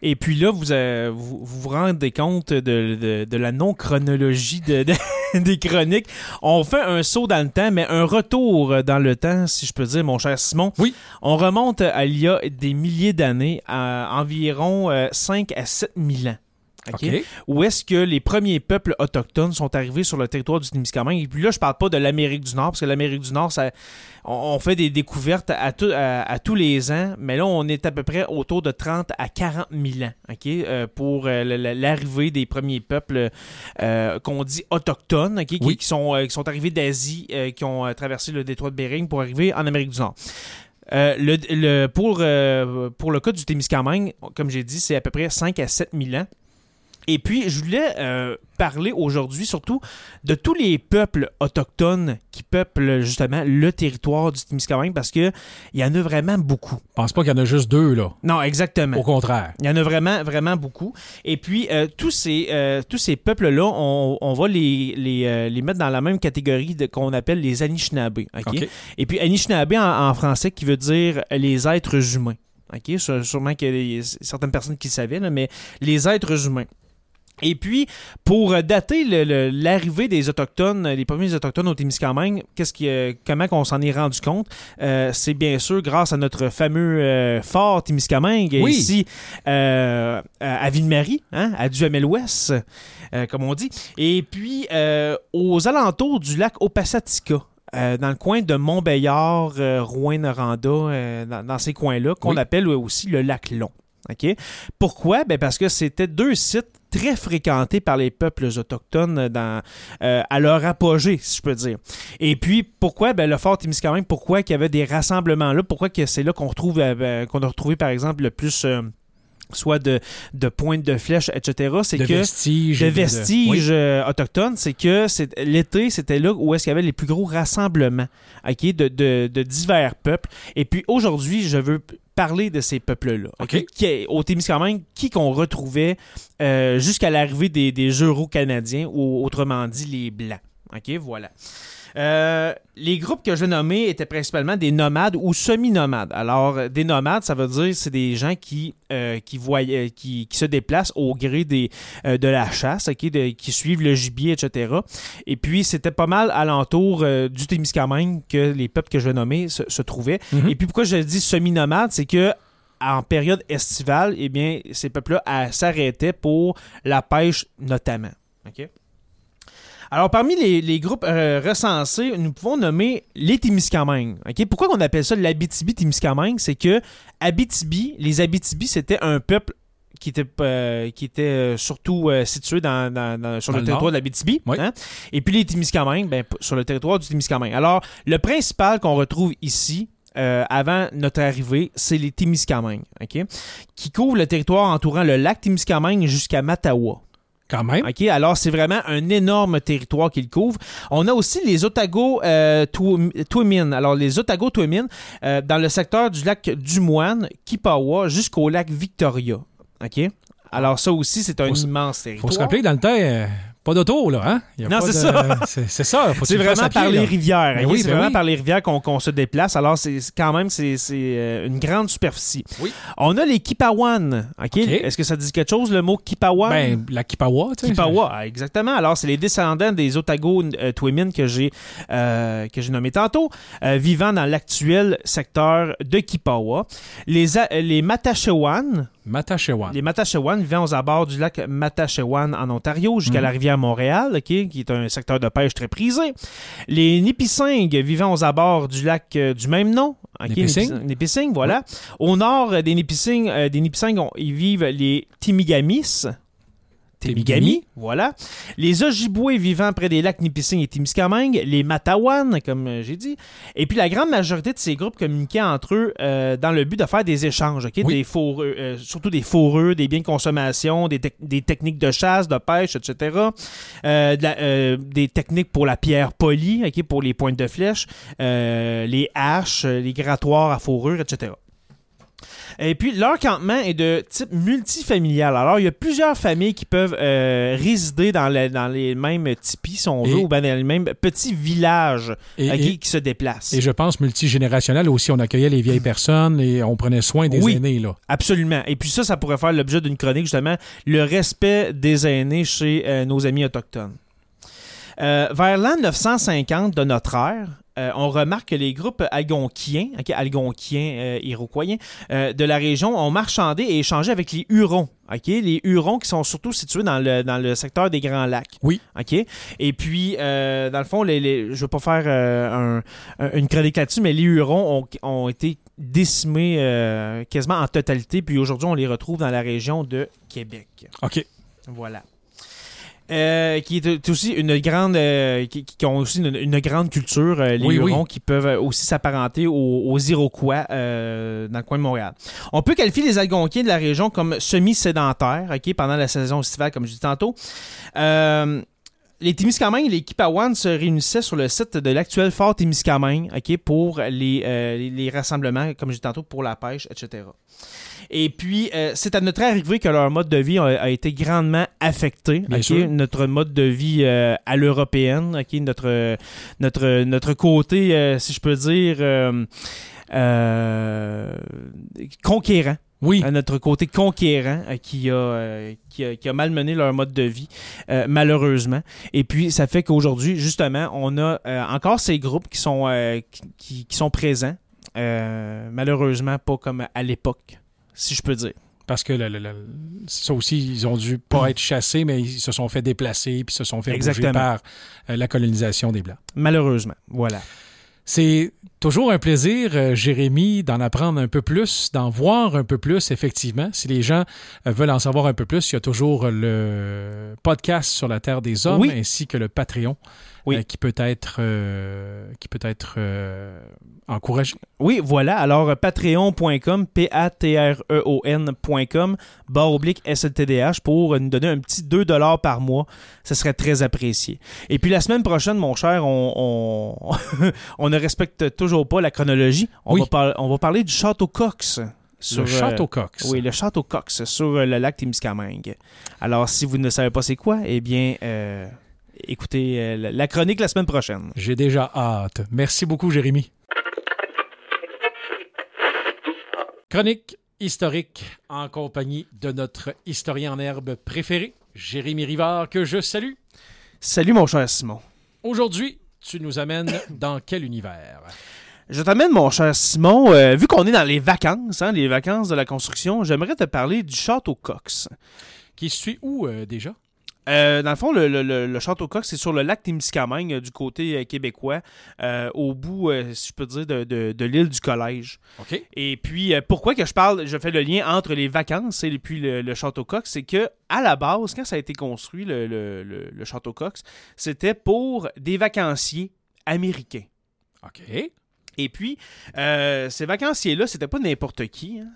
Et puis là, vous euh, vous, vous vous rendez compte de, de- de la non-chronologie de- de- des chroniques. On fait un saut dans le temps, mais un retour dans le temps, si je peux dire, mon cher Simon. Oui. On remonte à il y a des milliers d'années, à environ euh, 5 à 7 000 ans. Où est-ce que les premiers peuples autochtones sont arrivés sur le territoire du Témiscamingue? Et puis là, je parle pas de l'Amérique du Nord, parce que l'Amérique du Nord, ça, on, fait des découvertes à, tout- à- à tous les ans, mais là, on est à peu près autour de 30 à 40 000 ans euh, pour euh, la- la- l'arrivée des premiers peuples euh, qu'on dit autochtones, qui, Oui. qui sont, qui sont arrivés d'Asie, qui ont traversé le détroit de Bering pour arriver en Amérique du Nord. Euh, le, le- pour, euh, pour le cas du Témiscamingue, comme j'ai dit, c'est à peu près 5 à 7 000 ans. Et puis, je voulais euh, parler aujourd'hui surtout de tous les peuples autochtones qui peuplent justement le territoire du Témiscamingue parce que il y en a vraiment beaucoup. Je pense pas qu'il y en a juste deux, là. Non, exactement. Au contraire. Il y en a vraiment, vraiment beaucoup. Et puis, euh, tous ces, euh, tous ces peuples-là, on, on va les, les, les mettre dans la même catégorie qu'on appelle les Anishinaabe. ok? OK. Et puis, Anishinaabe en, en français qui veut dire les êtres humains. OK? Sû- Sûrement qu'il y a certaines personnes qui le savaient, là, mais les êtres humains. Et puis, pour dater l'arrivée des Autochtones, les premiers Autochtones au Témiscamingue, qu'est-ce qui, euh, comment on s'en est rendu compte? Euh, c'est bien sûr grâce à notre fameux euh, fort Témiscamingue, Oui. ici à Ville-Marie, hein, à Duhamel-Ouest, comme on dit. Et puis, aux alentours du lac Opasatika, euh, dans le coin de Montbéliard, euh, Rouen-Noranda, euh, dans, dans ces coins-là, qu'on Oui. appelle aussi le lac Long. OK? Pourquoi? Ben parce que c'était deux sites très fréquentés par les peuples autochtones dans, euh, à leur apogée, si je peux dire. Et puis, pourquoi? Ben, le fort Témiscamingue, pourquoi qu'il y avait des rassemblements là? Pourquoi que c'est là qu'on retrouve, euh, ben, qu'on a retrouvé, par exemple, le plus... euh, soit de, de pointes de flèches, etc. C'est De que vestiges. de vestiges Oui. autochtones, c'est que c'est- l'été, c'était là où est-ce qu'il y avait les plus gros rassemblements de, de- de divers peuples. Et puis aujourd'hui, je veux parler de ces peuples-là. OK? Qui, au Témiscamingue, qui qu'on retrouvait euh, jusqu'à l'arrivée des, des Euro-Canadiens, ou autrement dit les Blancs. OK, voilà. Euh, les groupes que je vais nommer étaient principalement des nomades ou semi-nomades. Alors, euh, des nomades, ça veut dire c'est des gens qui, euh, qui, voyaient, qui, qui se déplacent au gré des, euh, de la chasse, ok, de- qui suivent le gibier, etc. Et puis, c'était pas mal alentour du Témiscamingue que les peuples que je vais nommer se, se trouvaient. Mhm. Et puis, pourquoi je dis semi-nomade, c'est que en période estivale, eh bien, ces peuples-là s'arrêtaient pour la pêche notamment. OK? Alors, parmi les, les groupes euh, recensés, nous pouvons nommer les Témiscamingues. OK? Pourquoi on appelle ça l'Abitibi-Témiscamingue? C'est que Abitibi, les Abitibi, c'était un peuple qui était, euh, qui était surtout euh, situé dans, dans- dans- sur Dans le, le territoire de. Oui. hein? Et puis les Témiscamingues, ben, sur le territoire du Témiscamingue. Alors, le principal qu'on retrouve ici, euh, avant notre arrivée, c'est les Témiscamingues, OK? qui couvrent le territoire entourant le lac Témiscamingue jusqu'à Matawa. Quand même. OK, alors c'est vraiment un énorme territoire qu'il couvre. On a aussi les Otago euh, Twi- Twimin. Alors les Otago Twimin euh, dans le secteur du lac du Moine, Kipawa jusqu'au lac Victoria. OK? Alors ça aussi c'est un Faut se- immense Faut territoire. se rappeler, dans le temps, euh, pas d'auto, là, hein? Il y a Non, c'est de- ça. C'est ça. C'est vraiment par les rivières. Oui, c'est ben vraiment par les rivières qu'on se déplace. Alors, c'est quand même c'est c'est, euh, une grande superficie. Oui. On a les Kipawan. ok? Ok. Est-ce que ça dit quelque chose, le mot Kipawan? Ben, la Kipawa, tu sais. Kipawa, ah, exactement. Alors, c'est les descendants des Otago euh, Twimin que j'ai euh, que j'ai nommé tantôt, euh, vivant dans l'actuel secteur de Kipawa. Les, A- les Matachewan, Matachewan. les Matachewan vivant aux abords du lac Matachewan en Ontario jusqu'à Mhm. la rivière Montréal, qui est un secteur de pêche très prisé. Les Nipissing vivant aux abords du lac euh, du même nom. ok, Nipissing? Nipissing, Nipissing, voilà. Au nord des Nipissing, euh, des Nipissing, on- ils vivent les Timigamis. Temigami, voilà. Les Ojibwés vivant près des lacs Nipissing et Témiscamingue, les Matawan, comme euh, j'ai dit, et puis la grande majorité de ces groupes communiquaient entre eux euh, dans le but de faire des échanges, Oui. des fourreux, euh, surtout des fourreux, des biens de consommation, des, tec- des techniques de chasse, de pêche, etc. Euh, de la- des techniques pour la pierre polie, pour les pointes de flèche, les haches, les grattoirs à fourrure, etc. Et puis, leur campement est de type multifamilial. Alors, il y a plusieurs familles qui peuvent euh, résider dans, le- dans les mêmes tipis, si on veut, Et- ou bien dans les mêmes petits villages Et, et- qui se déplacent. et je pense multigénérationnel aussi. On accueillait les vieilles personnes et on prenait soin des Oui. aînés, là. Absolument. Et puis ça, ça pourrait faire l'objet d'une chronique, justement, le respect des aînés chez euh, nos amis autochtones. Euh, vers l'an 950 de notre ère, euh, on remarque que les groupes algonquiens, ok, algonquiens, euh, iroquoiens, euh, de la région ont marchandé et échangé avec les Hurons. ok, Les Hurons qui sont surtout situés dans le, dans le secteur des Grands Lacs. Oui. OK? Et puis, euh, dans le fond, les, les- je ne veux pas faire euh, un- un- une chronique là-dessus, mais les Hurons ont, ont été décimés euh, quasiment en totalité. Puis aujourd'hui, on les retrouve dans la région de Québec. OK. Voilà. Euh, qui est aussi une grande euh, qui, qui ont aussi une, une grande culture euh, les Oui, oui. Hurons qui peuvent aussi s'apparenter aux, aux Iroquois dans le coin de Montréal. On peut qualifier les Algonquiens de la région comme semi-sédentaires ok, pendant la saison estivale comme je dis tantôt. Les Témiscamingues et les Kipawan se réunissaient sur le site de l'actuel fort Témiscamingue ok, pour les, les, les rassemblements, comme je dis tantôt, pour la pêche, etc. Et puis, euh, c'est à notre arrivée que leur mode de vie a, a été grandement affecté. Notre mode de vie euh, à l'européenne, notre, notre, notre côté, euh, si je peux dire, conquérant Oui. à notre côté conquérant qui, a, qui, a, qui a malmené leur mode de vie, euh, malheureusement. Et puis, ça fait qu'aujourd'hui, justement, on a euh, encore ces groupes qui sont, euh, qui, qui sont présents, malheureusement pas comme à l'époque, si je peux dire. Parce que le- le- le- ça aussi, ils ont dû pas être chassés, mais ils se sont fait déplacer puis se sont fait bouger Exactement. par euh, la colonisation des Blancs. Malheureusement, voilà. C'est toujours un plaisir, euh, Jérémy, d'en apprendre un peu plus, d'en voir un peu plus, effectivement. Si les gens euh, veulent en savoir un peu plus, il y a toujours le podcast sur la Terre des Hommes Oui. ainsi que le Patreon Oui. euh, qui peut être, euh, qui peut être euh, encouragé. Oui, voilà. Alors, patreon.com, P-A-T-R-E-O-N.com, barre oblique SLTDH pour nous donner un petit 2 par mois. Ce serait très apprécié. Et puis, la semaine prochaine, mon cher, on, on, on ne respecte toujours pas la chronologie. On, Oui. va par- on va parler du Château Cox. Sur, le Château Cox. Oui, le Château Cox sur le lac Témiscamingue. Alors, si vous ne savez pas c'est quoi, eh bien, écoutez la chronique la semaine prochaine. J'ai déjà hâte. Merci beaucoup, Jérémy. Chronique historique en compagnie de notre historien en herbe préféré, Jérémy Rivard, que je salue. Salut mon cher Simon. Aujourd'hui, tu nous amènes dans quel univers? Je t'amène, mon cher Simon, euh, vu qu'on est dans les vacances, hein, les vacances de la construction, j'aimerais te parler du château Cox. Qui suit où euh, déjà? Euh, dans le fond, le, Château Cox, c'est sur le lac Témiscamingue euh, du côté euh, québécois, au bout, si je peux dire, de, l'île du Collège. OK. Et puis, pourquoi que je parle, je fais le lien entre les vacances et puis le, Château Cox, c'est que à la base, quand ça a été construit, le, Château Cox, c'était pour des vacanciers américains. OK. Et puis, ces vacanciers-là, c'était pas n'importe qui. Hein.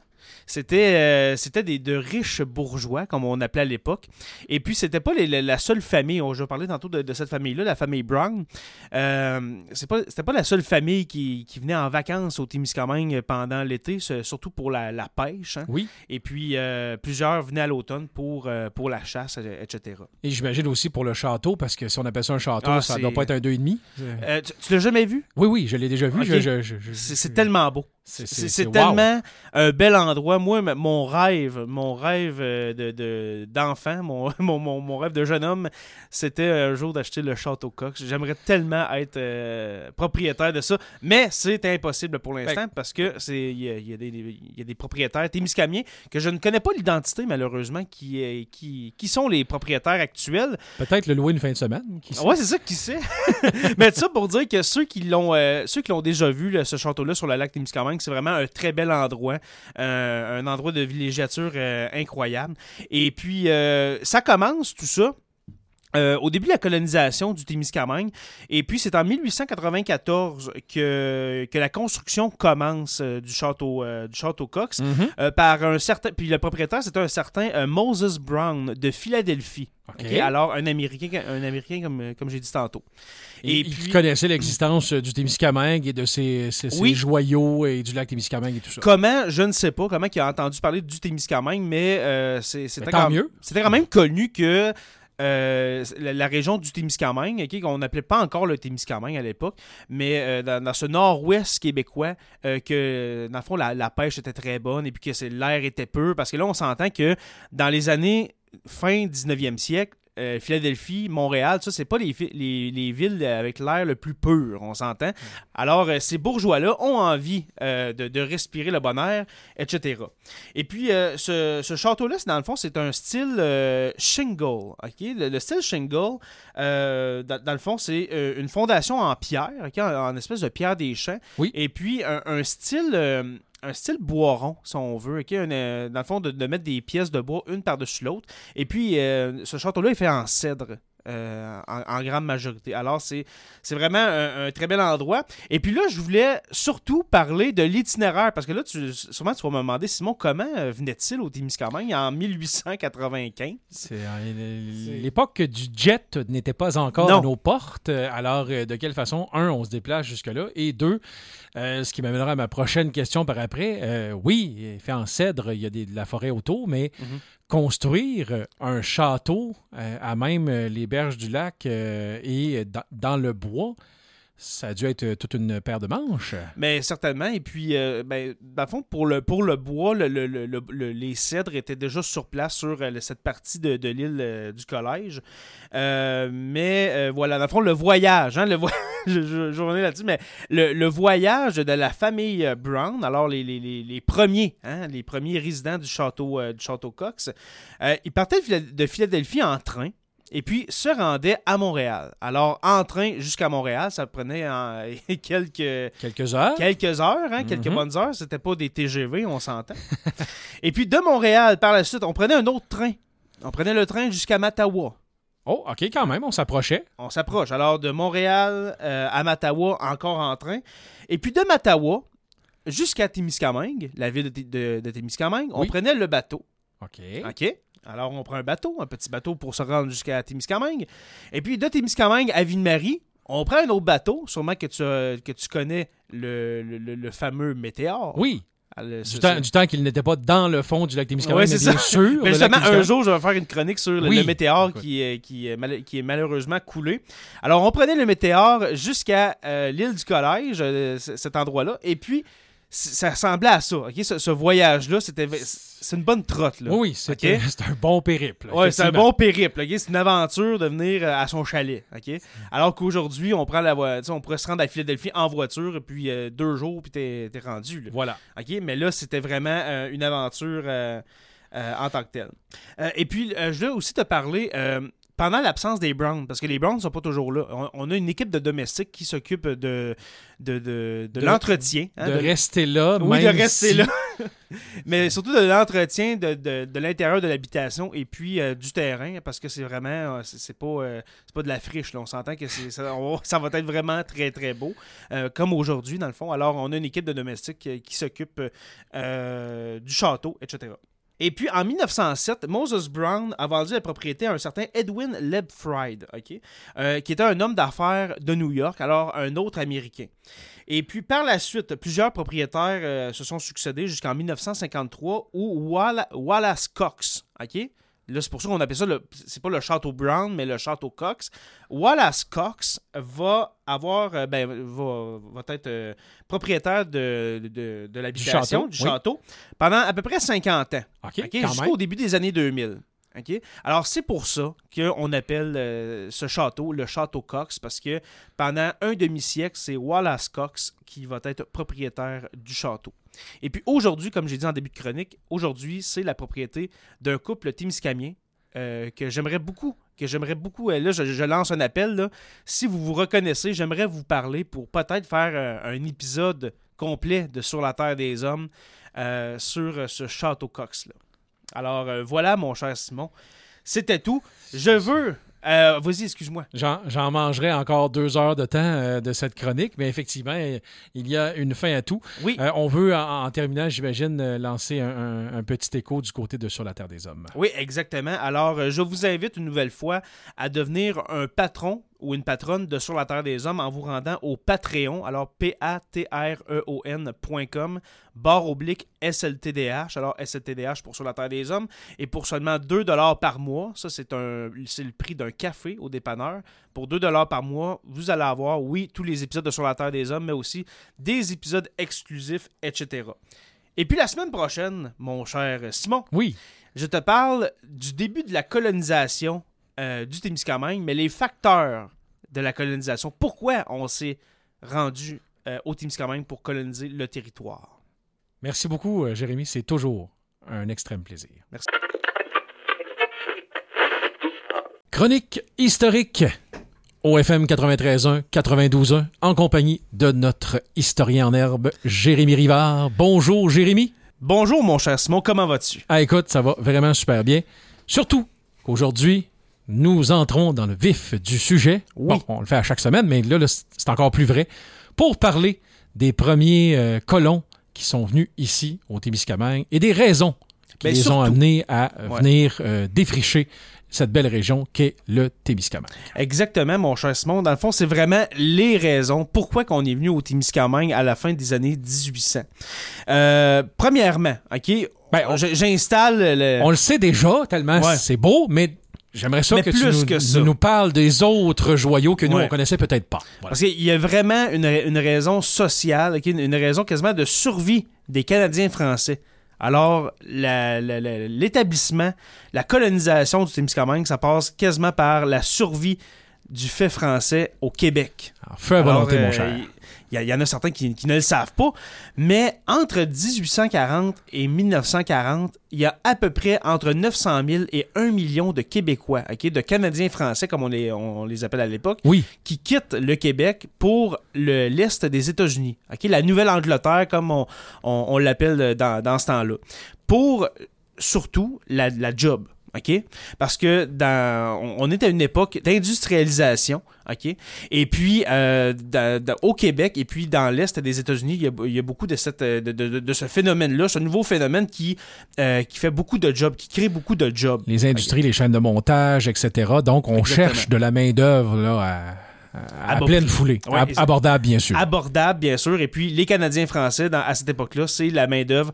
C'était euh, c'était des de riches bourgeois, comme on appelait à l'époque. Et puis, c'était pas la seule famille. Je parlais tantôt de, cette famille-là, la famille Brown. Euh, pas, c'était pas la seule famille qui, venait en vacances au Témiscamingue pendant l'été, surtout pour la, pêche. Hein. Oui. Et puis, euh, plusieurs venaient à l'automne pour, euh, pour la chasse, etc. Et j'imagine aussi pour le château, parce que si on appelle ça un château, ah, ça ne doit pas être un 2,5. tu, tu l'as jamais vu? Oui, oui, je l'ai déjà vu. c'est tellement beau. C'est tellement un bel endroit. Moi, mon rêve, mon rêve euh, d'enfant, de, mon, mon, mon, rêve de jeune homme, c'était un jour d'acheter le Château Cox. J'aimerais tellement être euh, propriétaire de ça, mais c'est impossible pour l'instant parce que c'est il y, y, a des propriétaires témiscamiens que je ne connais pas l'identité malheureusement qui, euh, qui, qui sont les propriétaires actuels. Peut-être le louer une fin de semaine. Ouais, c'est ça qui sait? mais ça pour dire que ceux qui l'ont ceux qui l'ont déjà vu ce château-là sur le lac Témiscamingue c'est vraiment un très bel endroit, euh, un endroit de villégiature euh, incroyable. Et puis, euh, ça commence tout ça. Au début de la colonisation du Témiscamingue. Et puis, c'est en 1894 que, que la construction commence du, château, du château Cox mm-hmm. par un certain... Puis le propriétaire, c'était un certain Moses Brown de Philadelphie. Alors, un Américain, un Américain comme, comme j'ai dit tantôt. Et, puis, il connaissait l'existence du Témiscamingue et de ses, joyaux et du lac Témiscamingue et tout ça. Comment, je ne sais pas, comment il a entendu parler du Témiscamingue, mais euh, c'était quand, quand, même connu que euh, la, région du Témiscamingue, okay, qu'on n'appelait pas encore le Témiscamingue à l'époque, mais euh, dans, ce nord-ouest québécois, que dans le fond, la, la, pêche était très bonne et puis que l'air était peu, parce que là, on s'entend que dans les années fin 19e siècle, euh, Philadelphie, Montréal, ça, c'est pas les, les, villes avec l'air le plus pur, on s'entend. Alors, euh, ces bourgeois-là ont envie euh, de, respirer le bon air, etc. Et puis, ce, château-là, dans le fond, c'est un style shingle. ok? Le, style shingle, dans, le fond, c'est une fondation en pierre, en, espèce de pierre des champs. Oui. Et puis, un style un style boiron, si on veut. Euh, dans le fond, de, mettre des pièces de bois une par-dessus l'autre. Et puis, euh, ce château-là est fait en cèdre. Euh, en, grande majorité. Alors, c'est vraiment un, très bel endroit. Et puis là, je voulais surtout parler de l'itinéraire, parce que là, tu, sûrement, tu vas me demander, Simon, comment venait-il au Témiscamingue en 1895? C'est l'époque du jet n'était pas encore à nos portes. Alors, de quelle façon, un, on se déplace jusque-là, et deux, euh, ce qui m'amènera à ma prochaine question par après. Euh, oui, fait en cèdre, il y a de la forêt autour, mais mhm. Construire un château euh, à même les berges du lac et dans le bois, ça a dû être euh, toute une paire de manches. Mais certainement. Et puis, euh, ben, dans le fond, pour le, pour le bois, les cèdres étaient déjà sur place sur euh, cette partie de, l'île du collège. mais voilà, dans le fond, le voyage, hein, le je, je, là-dessus, mais le, voyage de la famille Brown, alors les, les, premiers, hein, les premiers résidents du château, du château Cox, ils partaient de Philadelphie en train et puis se rendait à Montréal. Alors, en train jusqu'à Montréal, ça prenait quelques... Quelques heures. Quelques heures, hein, quelques mhm. bonnes heures. C'était pas des TGV, on s'entend. Et puis, de Montréal, par la suite, on prenait un autre train. On prenait le train jusqu'à Mattawa. Oh, OK, quand même, on s'approchait. On s'approche. Alors, de Montréal euh, à Mattawa, encore en train. Et puis, de Mattawa jusqu'à Témiscamingue, la ville de, de, Témiscamingue, on prenait le bateau. OK. OK. Alors, on prend un bateau, un petit bateau pour se rendre jusqu'à Témiscamingue. Et puis, de Témiscamingue à Ville-Marie, on prend un autre bateau, sûrement que tu, que tu connais le, fameux Météor. Oui. Le- Du temps, ce- du temps qu'il n'était pas dans le fond du lac Témiscamingue, Ouais, c'est bien ça. sûr. Mais justement, un jour, je vais faire une chronique sur le, Oui. le météore qui est, qui, est mal- qui est malheureusement coulé. Alors, on prenait le météore jusqu'à euh, l'île du Collège, euh, cet endroit-là, et puis ça ressemblait à ça. ok? Ce, ce voyage-là, c'était c'est une bonne trotte. Là. Oui, oui, c'était un bon périple. Ouais, c'est un bon périple. ok? C'est une aventure de venir euh, à son chalet. ok? Alors qu'aujourd'hui, on prend la voiture, on pourrait se rendre à Philadelphie en voiture, et puis euh, deux jours, puis t'es t'es rendu. là. Voilà. OK? Mais là, c'était vraiment euh, une aventure euh, en tant que telle. Et puis, je voulais aussi te parler. Pendant l'absence des Browns, parce que les Browns ne sont pas toujours là, on, on a une équipe de domestiques qui s'occupe de, de, de, l'entretien. hein, de rester là, oui, de rester si- là. Mais surtout de l'entretien de, de, de l'intérieur de l'habitation et puis euh, du terrain, parce que c'est vraiment, euh, c'est c'est pas, euh, c'est pas de la friche. Là. On s'entend que c'est- ça, on- ça va être vraiment très, très beau, euh, comme aujourd'hui, dans le fond. Alors, on a une équipe de domestiques qui s'occupe du château, etc. Et puis, en 1907, Moses Brown a vendu la propriété à un certain Edwin Lebfried, ok, euh, qui était un homme d'affaires de New York, alors un autre Américain. Et puis, par la suite, plusieurs propriétaires euh, se sont succédés jusqu'en 1953 où Walla- Wallace Cox, OK? Là, c'est pour ça qu'on appelle ça, le, c'est pas le château Brown, mais le château Cox. Wallace Cox va avoir, euh, ben, va, va être euh, propriétaire de, de, de l'habitation, château, du oui. château, pendant à peu près 50 ans. OK, jusqu'au début des années 2000. Alors, c'est pour ça qu'on appelle euh, ce château le château Cox, parce que pendant un demi-siècle, c'est Wallace Cox qui va être propriétaire du château. Et puis aujourd'hui, comme j'ai dit en début de chronique, aujourd'hui, c'est la propriété d'un couple témiscamien euh, que j'aimerais beaucoup, que j'aimerais beaucoup, euh, là, je, lance un appel, là. si vous vous reconnaissez, j'aimerais vous parler pour peut-être faire euh, un épisode complet de Sur la Terre des Hommes sur ce château Cox-là. Alors euh, voilà, mon cher Simon, c'était tout. Je veux... euh, Vas-y, excuse-moi. J'en mangerai encore deux heures de temps euh, de cette chronique, mais effectivement, il y a une fin à tout. Oui. On veut, en, en terminant, j'imagine, lancer un, un- un petit écho du côté de Sur la Terre des Hommes. Oui, exactement. Alors, je vous invite une nouvelle fois à devenir un patron ou une patronne de Sur la Terre des Hommes en vous rendant au Patreon. Alors, P-A-T-R-E-O-N.com, barre oblique SLTDH. Alors, SLTDH pour Sur la Terre des Hommes. Et pour seulement 2 par mois, ça, c'est un, c'est le prix d'un café au dépanneur. Pour 2 par mois, vous allez avoir, oui, tous les épisodes de Sur la Terre des Hommes, mais aussi des épisodes exclusifs, etc. Et puis la semaine prochaine, mon cher Simon, Oui, je te parle du début de la colonisation euh, du Témiscamingue, mais les facteurs de la colonisation. Pourquoi on s'est rendu euh, au Témiscamingue pour coloniser le territoire? merci beaucoup, euh, Jérémy. C'est toujours un extrême plaisir. Merci. Chronique historique OFM 93.1, 92.1, en compagnie de notre historien en herbe, Jérémy Rivard. Bonjour, Jérémy. Bonjour, mon cher Simon, comment vas-tu? Ah, écoute, ça va vraiment super bien. Surtout qu'aujourd'hui, nous entrons dans le vif du sujet. Oui. Bon, on le fait à chaque semaine, mais là, là, c'est encore plus vrai. Pour parler des premiers euh, colons qui sont venus ici, au Témiscamingue, et des raisons qui les ont amenés à euh, Ouais. venir euh, défricher cette belle région qu'est le Témiscamingue. Exactement, mon cher Simon. Dans le fond, c'est vraiment les raisons pourquoi on est venu au Témiscamingue à la fin des années 1800. Euh, premièrement, OK, Ben, j'installe le... On le sait déjà, tellement Ouais. c'est beau, mais j'aimerais ça Mais que tu nous, que ça. nous- nous parles des autres joyaux que nous, Ouais. on connaissait peut-être pas. Voilà. Parce qu'il y a vraiment une, une raison sociale, une, raison quasiment de survie des Canadiens français. Alors, la- la- la- l'établissement, la colonisation du Témiscamingue, ça passe quasiment par la survie du fait français au Québec. Alors, feu à Alors, volonté, euh, mon cher. Il y, en a certains qui, qui ne le savent pas, mais entre 1840 et 1940, il y a à peu près entre 900 000 et 1 million de Québécois, ok, de Canadiens français, comme on les, on les appelle à l'époque, Oui, qui quittent le Québec pour le- l'Est des États-Unis. ok, La Nouvelle-Angleterre, comme on, on- on l'appelle dans, dans ce temps-là. Pour surtout la, la job. OK? Parce que dans, on, est à une époque d'industrialisation, OK? Et puis, euh, dans- dans- au Québec et puis dans l'Est des États-Unis, il y a, il y a beaucoup de, cette, de, de- de- de ce phénomène-là, ce nouveau phénomène qui, euh, qui fait beaucoup de jobs, qui crée beaucoup de jobs. les industries, les chaînes de montage, etc. Donc, on Exactement. cherche de la main-d'œuvre là, à, pleine foulée. Ouais, abordable, bien sûr. abordable, bien sûr. Et puis, les Canadiens français, dans- à cette époque-là, c'est la main-d'œuvre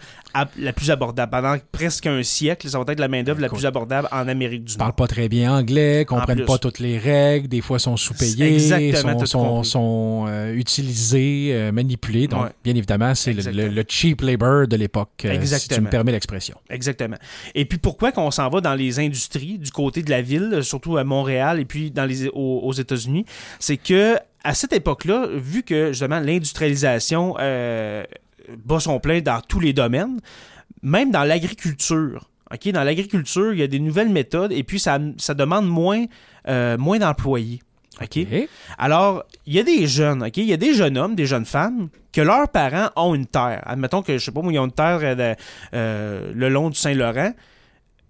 la plus abordable. Pendant presque un siècle, ça va être la main-d'œuvre la plus abordable en Amérique du Ils Nord. parlent pas très bien anglais, comprennent pas toutes les règles, des fois sont sous-payés, sont, sont, euh, utilisés, euh, manipulés. Donc, Ouais. bien évidemment, c'est le, Exactement. le- le cheap labor de l'époque, euh, si tu me permets l'expression. Exactement. Et puis pourquoi qu'on s'en va dans les industries du côté de la ville, surtout à Montréal et puis dans les, aux, aux États-Unis, c'est que à cette époque-là, vu que justement l'industrialisation euh, bat son plein dans tous les domaines, même dans l'agriculture. ok, Dans l'agriculture, il y a des nouvelles méthodes et puis ça, ça demande moins, euh, moins d'employés. ok? Et Alors, il y a des jeunes, OK? Il y a des jeunes hommes, des jeunes femmes, que leurs parents ont une terre. Admettons que, je sais pas, ils ont une terre euh, de- euh, le long du Saint-Laurent.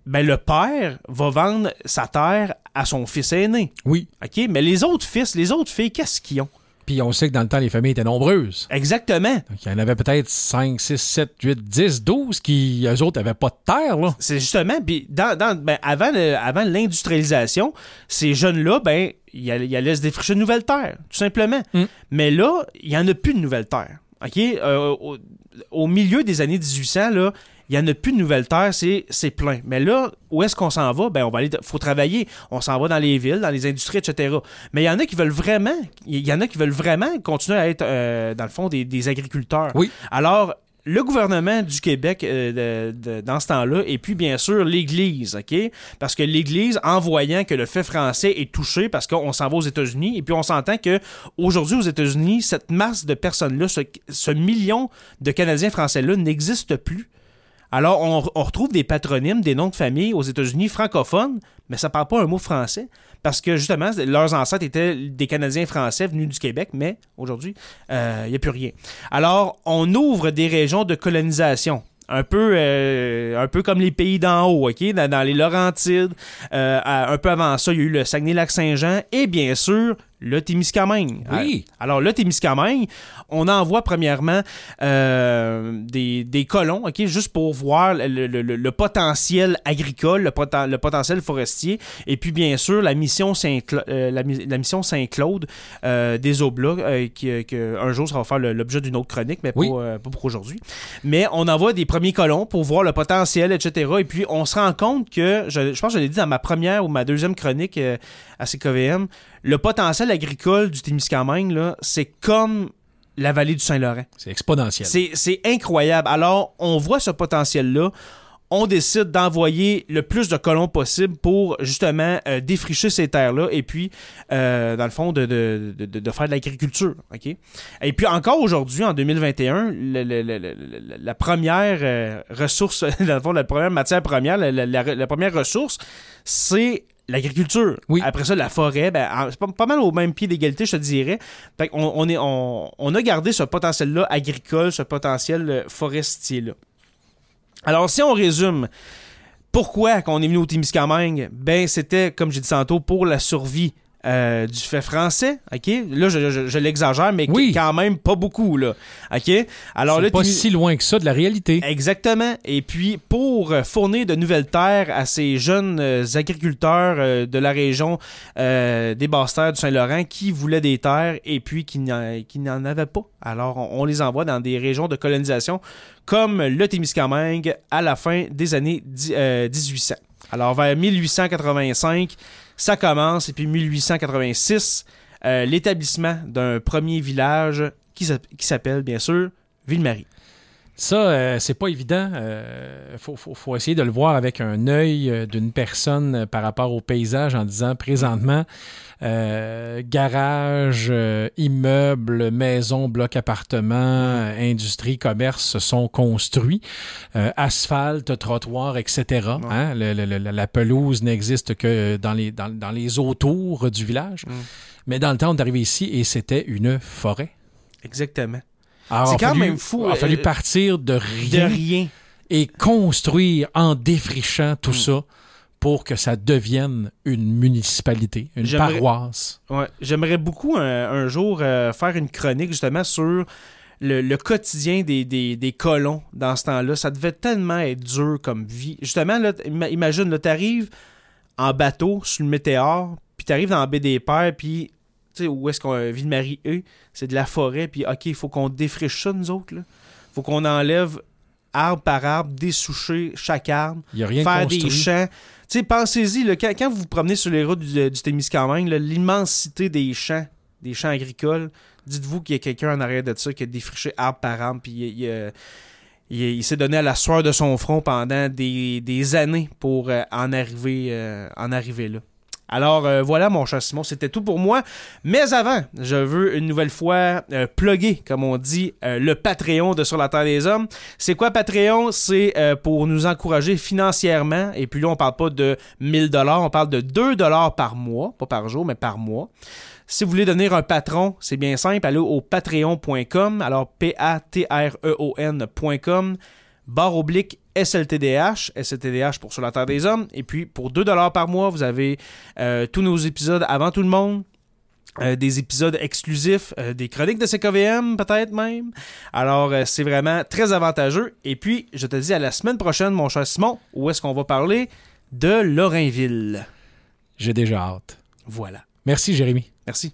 Ben, le père va vendre sa terre à son fils aîné. Oui. OK? Mais les autres fils, les autres filles, qu'est-ce qu'ils ont? Puis on sait que dans le temps, les familles étaient nombreuses. Exactement. Donc, il y en avait peut-être 5, 6, 7, 8, 10, 12 qui, eux autres, n'avaient pas de terre. Là. C'est justement, puis dans, dans- ben, avant, le- avant l'industrialisation, ces jeunes-là, ben, ils allaient, ils allaient se défricher de nouvelles terres, tout simplement. Mm. Mais là, il n'y en a plus de nouvelles terres. OK? Euh, au, au milieu des années 1800, là, il n'y en a plus de nouvelles terres, c'est, c'est plein. Mais là, où est-ce qu'on s'en va? Ben, on va aller, faut travailler. On s'en va dans les villes, dans les industries, etc. Mais il y en a qui veulent vraiment, il y en a qui veulent vraiment continuer à être, euh, dans le fond, des, des agriculteurs. Oui. Alors, le gouvernement du Québec euh, de- de- dans ce temps-là, et puis bien sûr l'Église, OK? Parce que l'Église, en voyant que le fait français est touché, parce qu'on s'en va aux États-Unis, et puis on s'entend que aujourd'hui aux États-Unis, cette masse de personnes-là, ce, ce million de Canadiens français-là n'existe plus. Alors, on, on retrouve des patronymes, des noms de famille aux États-Unis francophones, mais ça parle pas un mot français. Parce que justement, leurs ancêtres étaient des Canadiens français venus du Québec, mais aujourd'hui, il n'y a plus rien. Alors, on ouvre des régions de colonisation. Un peu, euh, un peu comme les pays d'en haut, OK? Dans, dans les Laurentides. Euh, un peu avant ça, il y a eu le Saguenay-Lac-Saint-Jean et bien sûr, le Témiscamingue. Oui. Alors, le Témiscamingue, on envoie premièrement euh, des, des colons, OK? Juste pour voir le, le- le- le potentiel agricole, le, poten- le potentiel forestier. Et puis, bien sûr, la mission euh, la, mi- la mission Saint-Claude euh, des Oblats, qui, un jour, ça va faire l'objet d'une autre chronique, mais Oui. pas, pas pour aujourd'hui. Mais on envoie des premiers colons pour voir le potentiel, etc. Et puis, on se rend compte que, je, je pense que je l'ai dit dans ma première ou ma deuxième chronique à CKVM, le potentiel agricole du Témiscamingue, là, c'est comme la vallée du Saint-Laurent. C'est exponentiel. C'est incroyable. Alors, on voit ce potentiel-là. On décide d'envoyer le plus de colons possible pour justement euh, défricher ces terres-là et puis, euh, dans le fond, de, de, de- de faire de l'agriculture. ok? Et puis encore aujourd'hui, en 2021, le- le- le- le- le- la première euh, ressource, dans le fond, la première matière première, la, la- la- la première ressource, c'est l'agriculture. Oui. Après ça, la forêt, ben, en- c'est pas, pas mal au même pied d'égalité, je te dirais. Fait on, est, on, on a gardé ce potentiel-là agricole, ce potentiel euh, forestier-là. Alors, si on résume, pourquoi qu'on est venu au Témiscamingue? Ben, c'était, comme j'ai dit tantôt, pour la survie euh, du fait français, OK? Là, je, je- je l'exagère, mais Oui. quand même pas beaucoup, là. OK? Alors, là, pas si loin que ça de la réalité. Exactement. Et puis, pour euh, fournir de nouvelles terres à ces jeunes euh, agriculteurs de la région euh, des Basses-Terres du Saint-Laurent qui voulaient des terres et puis qui n'en avaient pas. Alors, on, on les envoie dans des régions de colonisation comme le Témiscamingue à la fin des années dix- euh, 1800. Alors, vers 1885, ça commence. Et puis, 1886, euh, l'établissement d'un premier village qui s'app- qui s'appelle, bien sûr, Ville-Marie. Ça, euh, c'est pas évident. Euh, faut, faut- faut essayer de le voir avec un œil euh, d'une personne euh, par rapport au paysage en disant présentement, euh, garage, immeuble, maison, bloc appartement, industrie, commerce se sont construits. Asphalte, trottoir, etc. hein. Le- le- le- la pelouse n'existe que dans les, dans, dans les autours du village. Mm. Mais dans le temps, on est arrivé ici et c'était une forêt. Exactement. Alors, C'est quand fallu- même fou, Il a fallu euh, partir de De rien rien. et construire en défrichant tout Mm. ça pour que ça devienne une municipalité, une J'aimerais- paroisse. Ouais. J'aimerais beaucoup un, un jour euh, faire une chronique justement sur le, le quotidien des, des, des colons dans ce temps-là. Ça devait tellement être dur comme vie. Justement, là, imagine, là, t'arrives en bateau sur le météore, puis t'arrives dans la baie des Pères, puis sais, où est-ce qu'on euh, Ville-Marie est, c'est de la forêt, puis OK, il faut qu'on défriche ça, nous autres, là. faut qu'on enlève arbre par arbre, dessoucher chaque arbre, Il y a rien faire construit. des champs. Tu sais, pensez-y, quand, quand vous vous promenez sur les routes du, du Témiscamingue, l'immensité des champs, des champs agricoles, dites-vous qu'il y a quelqu'un en arrière de ça qui a défriché arbre par arbre, puis il, il, euh, il- il s'est donné à la sueur de son front pendant des, des années pour euh, en, arriver, euh, en arriver là. Alors euh, voilà mon cher Simon, c'était tout pour moi. Mais avant, je veux une nouvelle fois euh, plugger, comme on dit, euh, le Patreon de Sur la Terre des Hommes. C'est quoi Patreon? C'est euh, pour nous encourager financièrement. Et puis là, on parle pas de 1000 dollars, on parle de 2 dollars par mois, pas par jour, mais par mois. Si vous voulez devenir un patron, c'est bien simple, allez au patreon.com, alors P-A-T-R-E-O-N.com, barre oblique SLTDH, SLTDH pour Sur la Terre des Hommes. Et puis, pour 2 dollars par mois, vous avez euh, tous nos épisodes avant tout le monde. euh, des épisodes exclusifs, euh, des chroniques de CKVM peut-être même. Alors, euh, c'est vraiment très avantageux. Et puis, je te dis à la semaine prochaine, mon cher Simon, où est-ce qu'on va parler de Lorrainville. J'ai déjà hâte. Voilà. Merci, Jérémy. Merci.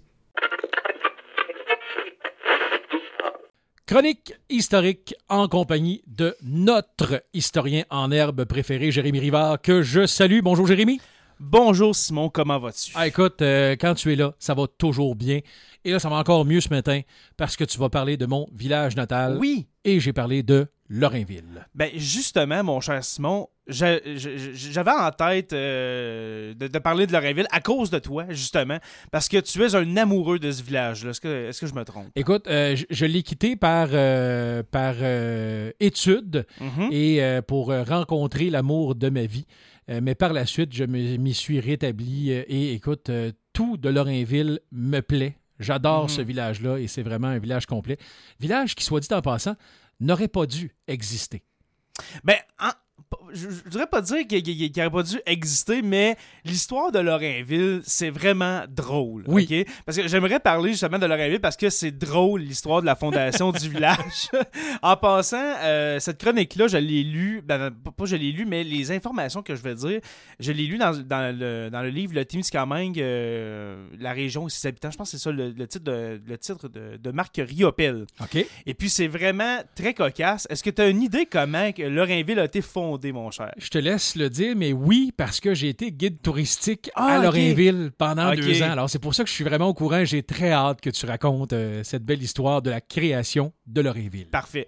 Chronique historique en compagnie de notre historien en herbe préféré, Jérémy Rivard, que je salue. Bonjour, Jérémy. Bonjour Simon, comment vas-tu? Ah, écoute, euh, quand tu es là, ça va toujours bien. Et là, ça va encore mieux ce matin parce que tu vas parler de mon village natal. Oui, Et j'ai parlé de Lorrainville. ben justement, mon cher Simon, j'avais en tête euh, de, de parler de Lorrainville à cause de toi, justement, parce que tu es un amoureux de ce village-là. Est-ce que, est-ce que je me trompe? Écoute, euh, je, je l'ai quitté par, euh, par étude Mhm. et pour rencontrer l'amour de ma vie. Mais par la suite, je m'y suis rétabli et écoute, tout de Lorrainville me plaît. J'adore ce village-là et c'est vraiment un village complet. Village qui, soit dit en passant, n'aurait pas dû exister. Ben, en- je, je voudrais pas dire qu'il n'aurait pas dû exister, mais l'histoire de Lorrainville, c'est vraiment drôle. Oui. Parce que j'aimerais parler justement de Lorrainville parce que c'est drôle l'histoire de la fondation du village. en passant, euh, cette chronique-là, je l'ai lue, ben, pas pas je l'ai lue, mais les informations que je vais dire, je l'ai lue dans, dans le, dans le livre Le Témiscamingue, euh, la région et ses habitants. Je pense que c'est ça le, le titre, de, le titre de, de Marc Riopel. OK? Et puis, c'est vraiment très cocasse. Est-ce que tu as une idée comment que Lorrainville a été fondée, mon cher? Je te laisse le dire, mais oui, parce que j'ai été guide touristique Ah, à ok. Lorrainville pendant deux ans. Alors, c'est pour ça que je suis vraiment au courant. J'ai très hâte que tu racontes euh, cette belle histoire de la création de Lorrainville. Parfait.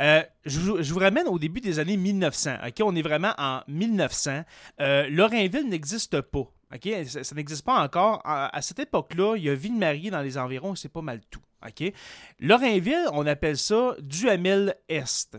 Euh, je, vous, je vous ramène au début des années 1900. OK? On est vraiment en 1900. Euh, Lorrainville n'existe pas. OK? Ça, ça n'existe pas encore. À, à cette époque-là, il y a Ville-Marie dans les environs c'est pas mal tout. OK? Lorrainville, on appelle ça Duhamel-Est.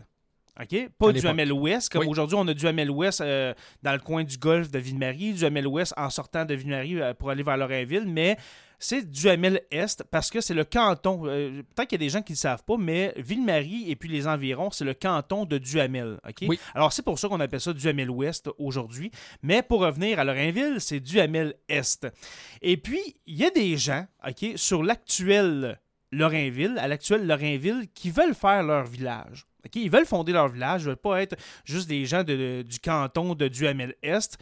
OK? Pas À l'époque. Duhamel-Ouest. Comme Oui. aujourd'hui, on a Duhamel-Ouest euh, dans le coin du golfe de Ville-Marie, Duhamel-Ouest en sortant de Ville-Marie euh, pour aller vers Lorrainville, mais c'est Duhamel-Est parce que c'est le canton. euh, Peut-être qu'il y a des gens qui ne le savent pas, mais Ville-Marie et puis les environs, c'est le canton de Duhamel. OK? Oui. Alors, c'est pour ça qu'on appelle ça Duhamel-Ouest aujourd'hui. Mais pour revenir à Lorrainville, c'est Duhamel-Est. Et puis, il y a des gens, OK, sur l'actuel Lorrainville, à l'actuel Lorrainville, qui veulent faire leur village. OK? Ils veulent fonder leur village, ils veulent pas être juste des gens de- du canton de Duhamel-Est.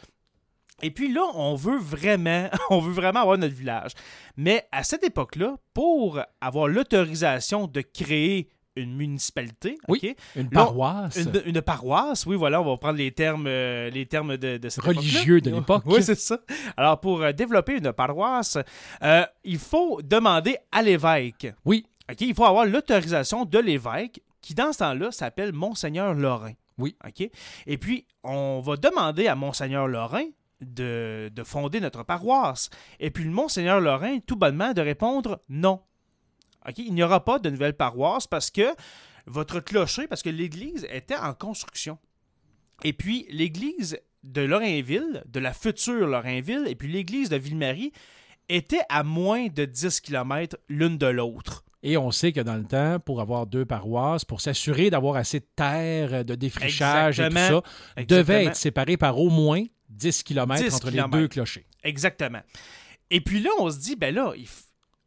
Et puis là, on veut vraiment, on veut vraiment avoir notre village. Mais à cette époque-là, pour avoir l'autorisation de créer une municipalité, Oui. Une Là, paroisse. Une, une paroisse, oui, voilà, on va prendre les termes, euh, les termes de, de cette Religieux de l'époque. Oui, c'est ça. Alors, pour euh, développer une paroisse, euh, il faut demander à l'évêque. Oui. Il faut avoir l'autorisation de l'évêque, qui dans ce temps-là s'appelle Monseigneur Lorrain. Oui. OK? Et puis, on va demander à Monseigneur Lorrain de, de fonder notre paroisse. Et puis, le Monseigneur Lorrain, tout bonnement, de répondre non. OK? Il n'y aura pas de nouvelle paroisse parce que votre clocher, parce que l'église était en construction. Et puis, l'église de Lorrainville, de la future Lorrainville, et puis l'église de Ville-Marie étaient à moins de 10 km l'une de l'autre. Et on sait que dans le temps, pour avoir deux paroisses, pour s'assurer d'avoir assez de terre, de défrichage et tout Exactement. ça, devait Exactement. être séparé par au moins 10 km 10 entre kilomètres. les deux clochers. Exactement. Et puis là, on se dit, ben là, il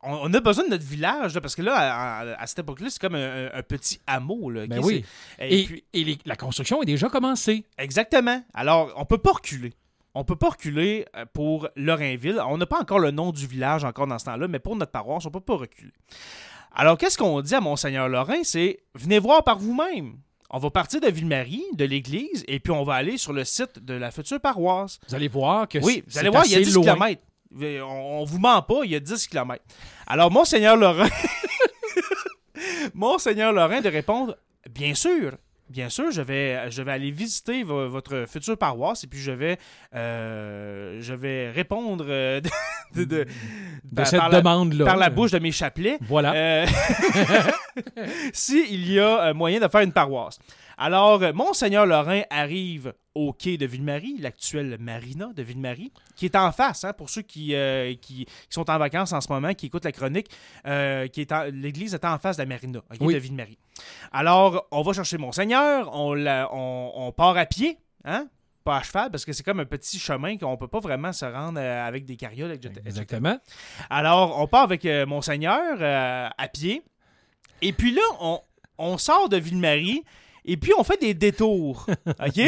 on, a besoin de notre village, là, parce que là, à, cette époque-là, c'est comme un, petit hameau. Là, Ben oui. Et, Et, puis, et les- la construction est déjà commencée. exactement. Alors, on peut pas reculer. on peut pas reculer euh, pour Lorrainville. On n'a pas encore le nom du village encore dans ce temps-là, mais pour notre paroisse, on peut pas reculer. Alors, qu'est-ce qu'on dit à Monseigneur Lorrain? C'est venez voir par vous-même. On va partir de Ville-Marie, de l'église, et puis on va aller sur le site de la future paroisse. Vous allez voir que Oui, vous allez voir, il y a assez 10 loin. km. On, on vous ment pas, il y a 10 km. Alors, Monseigneur Lorrain. Monseigneur Lorrain de répondre Bien sûr. Bien sûr, je vais, je vais aller visiter vo- votre future paroisse et puis je vais, euh, je vais répondre euh, de, de- de- de par- cette par la- demande-là. par la bouche de mes chapelets. Voilà. Euh, S'il y a euh, moyen de faire une paroisse. Alors, euh, Monseigneur Lorrain arrive au quai de Ville-Marie, l'actuelle marina de Ville-Marie, qui est en face, hein, pour ceux qui, euh, qui, qui sont en vacances en ce moment, qui écoutent la chronique, euh, qui est l'église est en face de la marina, ok, Oui. de Ville-Marie. Alors, on va chercher Monseigneur, on, la- on, on part à pied, hein, pas à cheval, parce que c'est comme un petit chemin qu'on peut pas vraiment se rendre euh, avec des carrioles, etc. Exactement. Alors, on part avec euh, Monseigneur euh, à pied. Et puis là, on, on sort de Ville-Marie et puis on fait des détours. OK?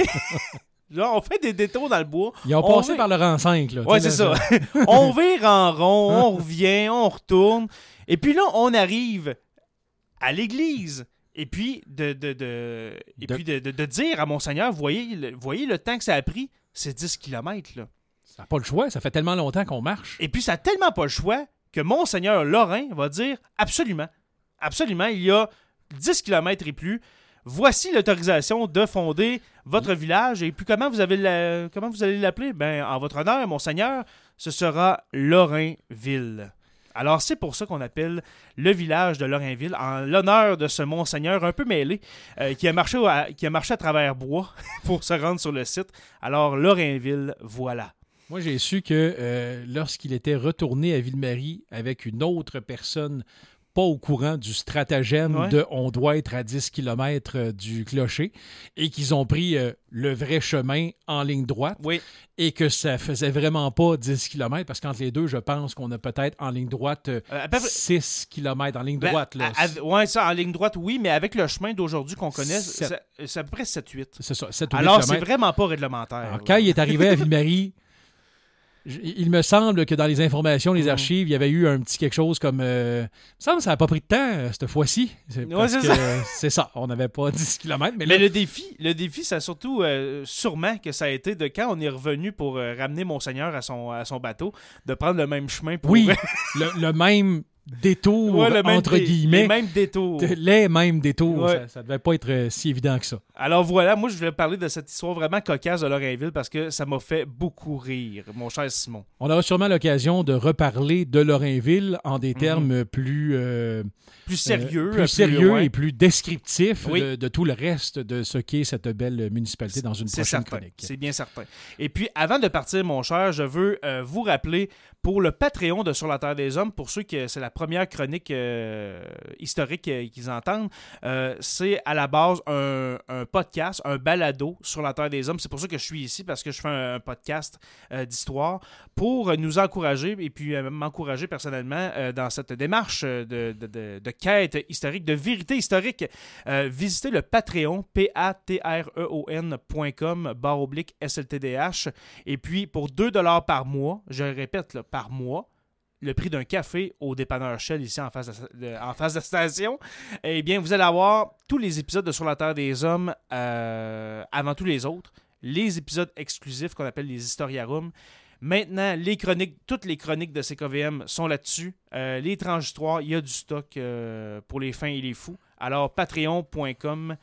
Genre, on fait des détours dans le bois. Ils ont On passé par le rang 5. Là, Ouais, c'est ça. on vire en rond, on revient, on retourne. Et puis là, on arrive à l'église. Et puis de, de, de- et De- puis de, dire à Monseigneur, voyez le, voyez le temps que ça a pris, c'est 10 km. Là. Ça n'a pas le choix. Ça fait tellement longtemps qu'on marche. Et puis, ça n'a tellement pas le choix que Monseigneur Lorrain va dire absolument, absolument, il y a 10 km et plus. Voici l'autorisation de fonder votre village. Et puis, comment vous, avez la- comment vous allez l'appeler? Ben, En votre honneur, Monseigneur, ce sera Lorrainville. Alors, c'est pour ça qu'on appelle le village de Lorrainville, en l'honneur de ce Monseigneur un peu mêlé, euh, qui, a marché à, travers bois pour se rendre sur le site. Alors, Lorrainville, voilà. Moi, j'ai su que euh, lorsqu'il était retourné à Ville-Marie avec une autre personne pas au courant du stratagème Ouais. de on doit être à 10 km du clocher et qu'ils ont pris euh, le vrai chemin en ligne droite Oui. et que ça faisait vraiment pas 10 km parce qu'entre les deux, je pense qu'on a peut-être en ligne droite euh, Euh, peu 6 km en ligne Ben, droite. Là. à- à- ouais, ça, en ligne droite, oui, mais avec le chemin d'aujourd'hui qu'on connaît, c'est à peu près 7-8. C'est ça, 7 ou 8 Alors, c'est vraiment pas réglementaire. Alors, quand il est arrivé à Ville-Marie, il me semble que dans les informations, les Mhm. archives, il y avait eu un petit quelque chose comme. euh, il me semble que ça n'a pas pris de temps euh, cette fois-ci. C'est Ouais, ça. c'est ça. On n'avait pas 10 km. Mais, Mais là, le défi, le défi, c'est surtout euh, sûrement que ça a été de quand on est revenu pour euh, ramener Monseigneur à son, à son bateau, de prendre le même chemin pour. oui, le, le même détour, Ouais, le même entre guillemets. Les mêmes détours. Les mêmes détours. Ouais. Ça, ça devait pas être euh, si évident que ça. Alors voilà, moi je voulais parler de cette histoire vraiment cocasse de Lorrainville parce que ça m'a fait beaucoup rire, mon cher Simon. On aura sûrement l'occasion de reparler de Lorrainville en des Mhm. termes plus. euh, Plus sérieux. Euh, euh, plus sérieux et plus descriptif Oui. de, de tout le reste de ce qu'est cette belle municipalité dans une prochaine certain. chronique. C'est bien certain. Et puis, avant de partir, mon cher, je veux euh, vous rappeler pour le Patreon de Sur la Terre des Hommes, pour ceux que c'est la première chronique euh, historique euh, qu'ils entendent, euh, c'est à la base un, podcast, un balado sur la Terre des Hommes. C'est pour ça que je suis ici, parce que je fais un, podcast d'histoire pour nous encourager et puis m'encourager personnellement dans cette démarche de, quête historique, de vérité historique. Visitez le Patreon, P-A-T-R-E-O-N.com, barre oblique SLTDH. Et puis, pour 2 par mois, je répète, par mois, le prix d'un café au dépanneur Shell ici en face de, la station, eh bien, vous allez avoir tous les épisodes de Sur la Terre des Hommes euh, avant tous les autres. Les épisodes exclusifs qu'on appelle les Historiarums. Maintenant, les chroniques, toutes les chroniques de CKVM sont là-dessus. Euh, les transitoires, il y a du stock euh, pour les fins et les fous. Alors, patreon.com,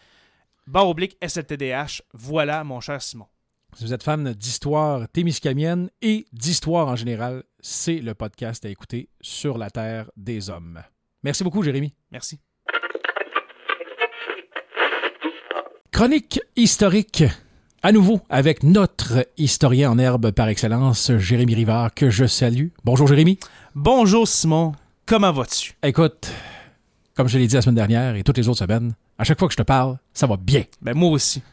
barre oblique SLTDH. Voilà, mon cher Simon. Si vous êtes fan d'histoire témiscamienne et d'histoire en général, c'est le podcast à écouter sur la Terre des Hommes. Merci beaucoup, Jérémy. Merci. Chronique historique. À nouveau, avec notre historien en herbe par excellence, Jérémy Rivard, que je salue. Bonjour, Jérémy. Bonjour, Simon. Comment vas-tu? Écoute, comme je l'ai dit la semaine dernière et toutes les autres semaines, à chaque fois que je te parle, ça va bien. Ben, moi aussi.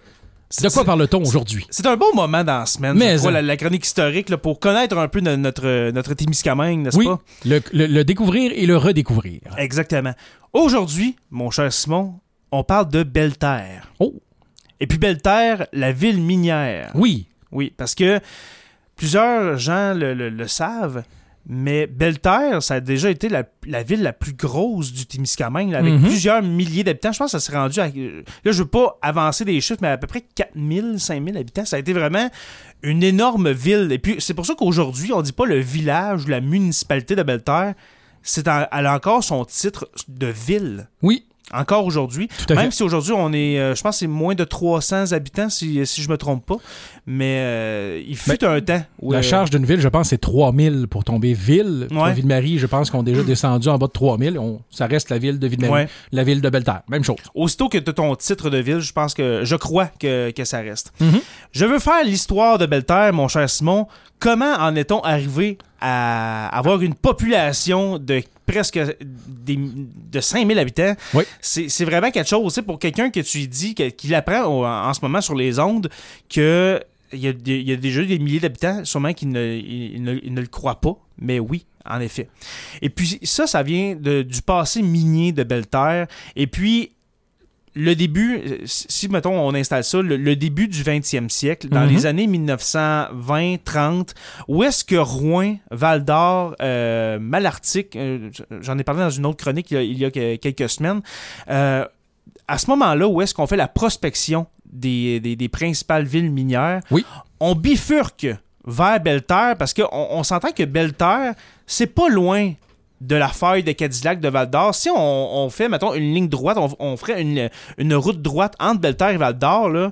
De quoi parle-t-on aujourd'hui? C'est un bon moment dans la semaine, Mais crois, ça. la, la chronique historique, là, pour connaître un peu no- notre, notre Témiscamingue, n'est-ce Oui, pas? le, le- le découvrir et le redécouvrir. Exactement. Aujourd'hui, mon cher Simon, on parle de Belle-Terre. Oh, Et puis Belle-Terre, la ville minière. oui, Oui, parce que plusieurs gens le, le- le savent, mais Belle-Terre, ça a déjà été la, la ville la plus grosse du Témiscamingue, avec Mhm. plusieurs milliers d'habitants. Je pense que ça s'est rendu à... Là, je veux pas avancer des chiffres, mais à peu près 4000, 5000 habitants. Ça a été vraiment une énorme ville. Et puis, c'est pour ça qu'aujourd'hui, on dit pas le village ou la municipalité de Belle-Terre. C'est elle a encore son titre de ville. Oui, Encore aujourd'hui. Même si aujourd'hui, on est, euh, je pense c'est moins de 300 habitants, si, si je me trompe pas. Mais euh, il fut un temps où... La euh, charge d'une ville, je pense, c'est 3000 pour tomber ville. Ouais. Mm. Ville-Marie, je pense qu'on a déjà descendu en bas de 3000. On, ça reste la ville de Ville-Marie. Ouais. La ville de Belle-Terre. Même chose. Aussitôt que tu as ton titre de ville, je pense que... Je crois que, que ça reste. Mhm. Je veux faire l'histoire de Belle-Terre, mon cher Simon. Comment en est-on arrivé à avoir une population de presque des, de 5000 habitants? Oui. C'est c'est vraiment quelque chose, tu sais, pour quelqu'un que tu dis, qu'il apprend en ce moment sur les ondes, que il y, a, des- il y a déjà des milliers d'habitants, sûrement qu'ils ne, ils ne, ils ne le croient pas, mais oui, en effet. Et puis ça, ça vient de- du passé minier de Belle-Terre. Et puis, le début, euh, si, mettons, on installe ça, le, le début du 20e siècle, dans Mhm. les années 1920-30, où est-ce que Rouen, Val-d'Or, euh, Malartic, euh, j'en ai parlé dans une autre chronique il y a, il y a que- quelques semaines, euh, à ce moment-là, où est-ce qu'on fait la prospection des, des- des principales villes minières, Oui. on bifurque vers Belle-Terre parce qu'on on, s'entend que Belle-Terre, c'est pas loin de la faille de Cadillac de Val d'Or. Si on, on fait, mettons, une ligne droite, on, on ferait une, une route droite entre Belle-Terre et Val d'Or, là,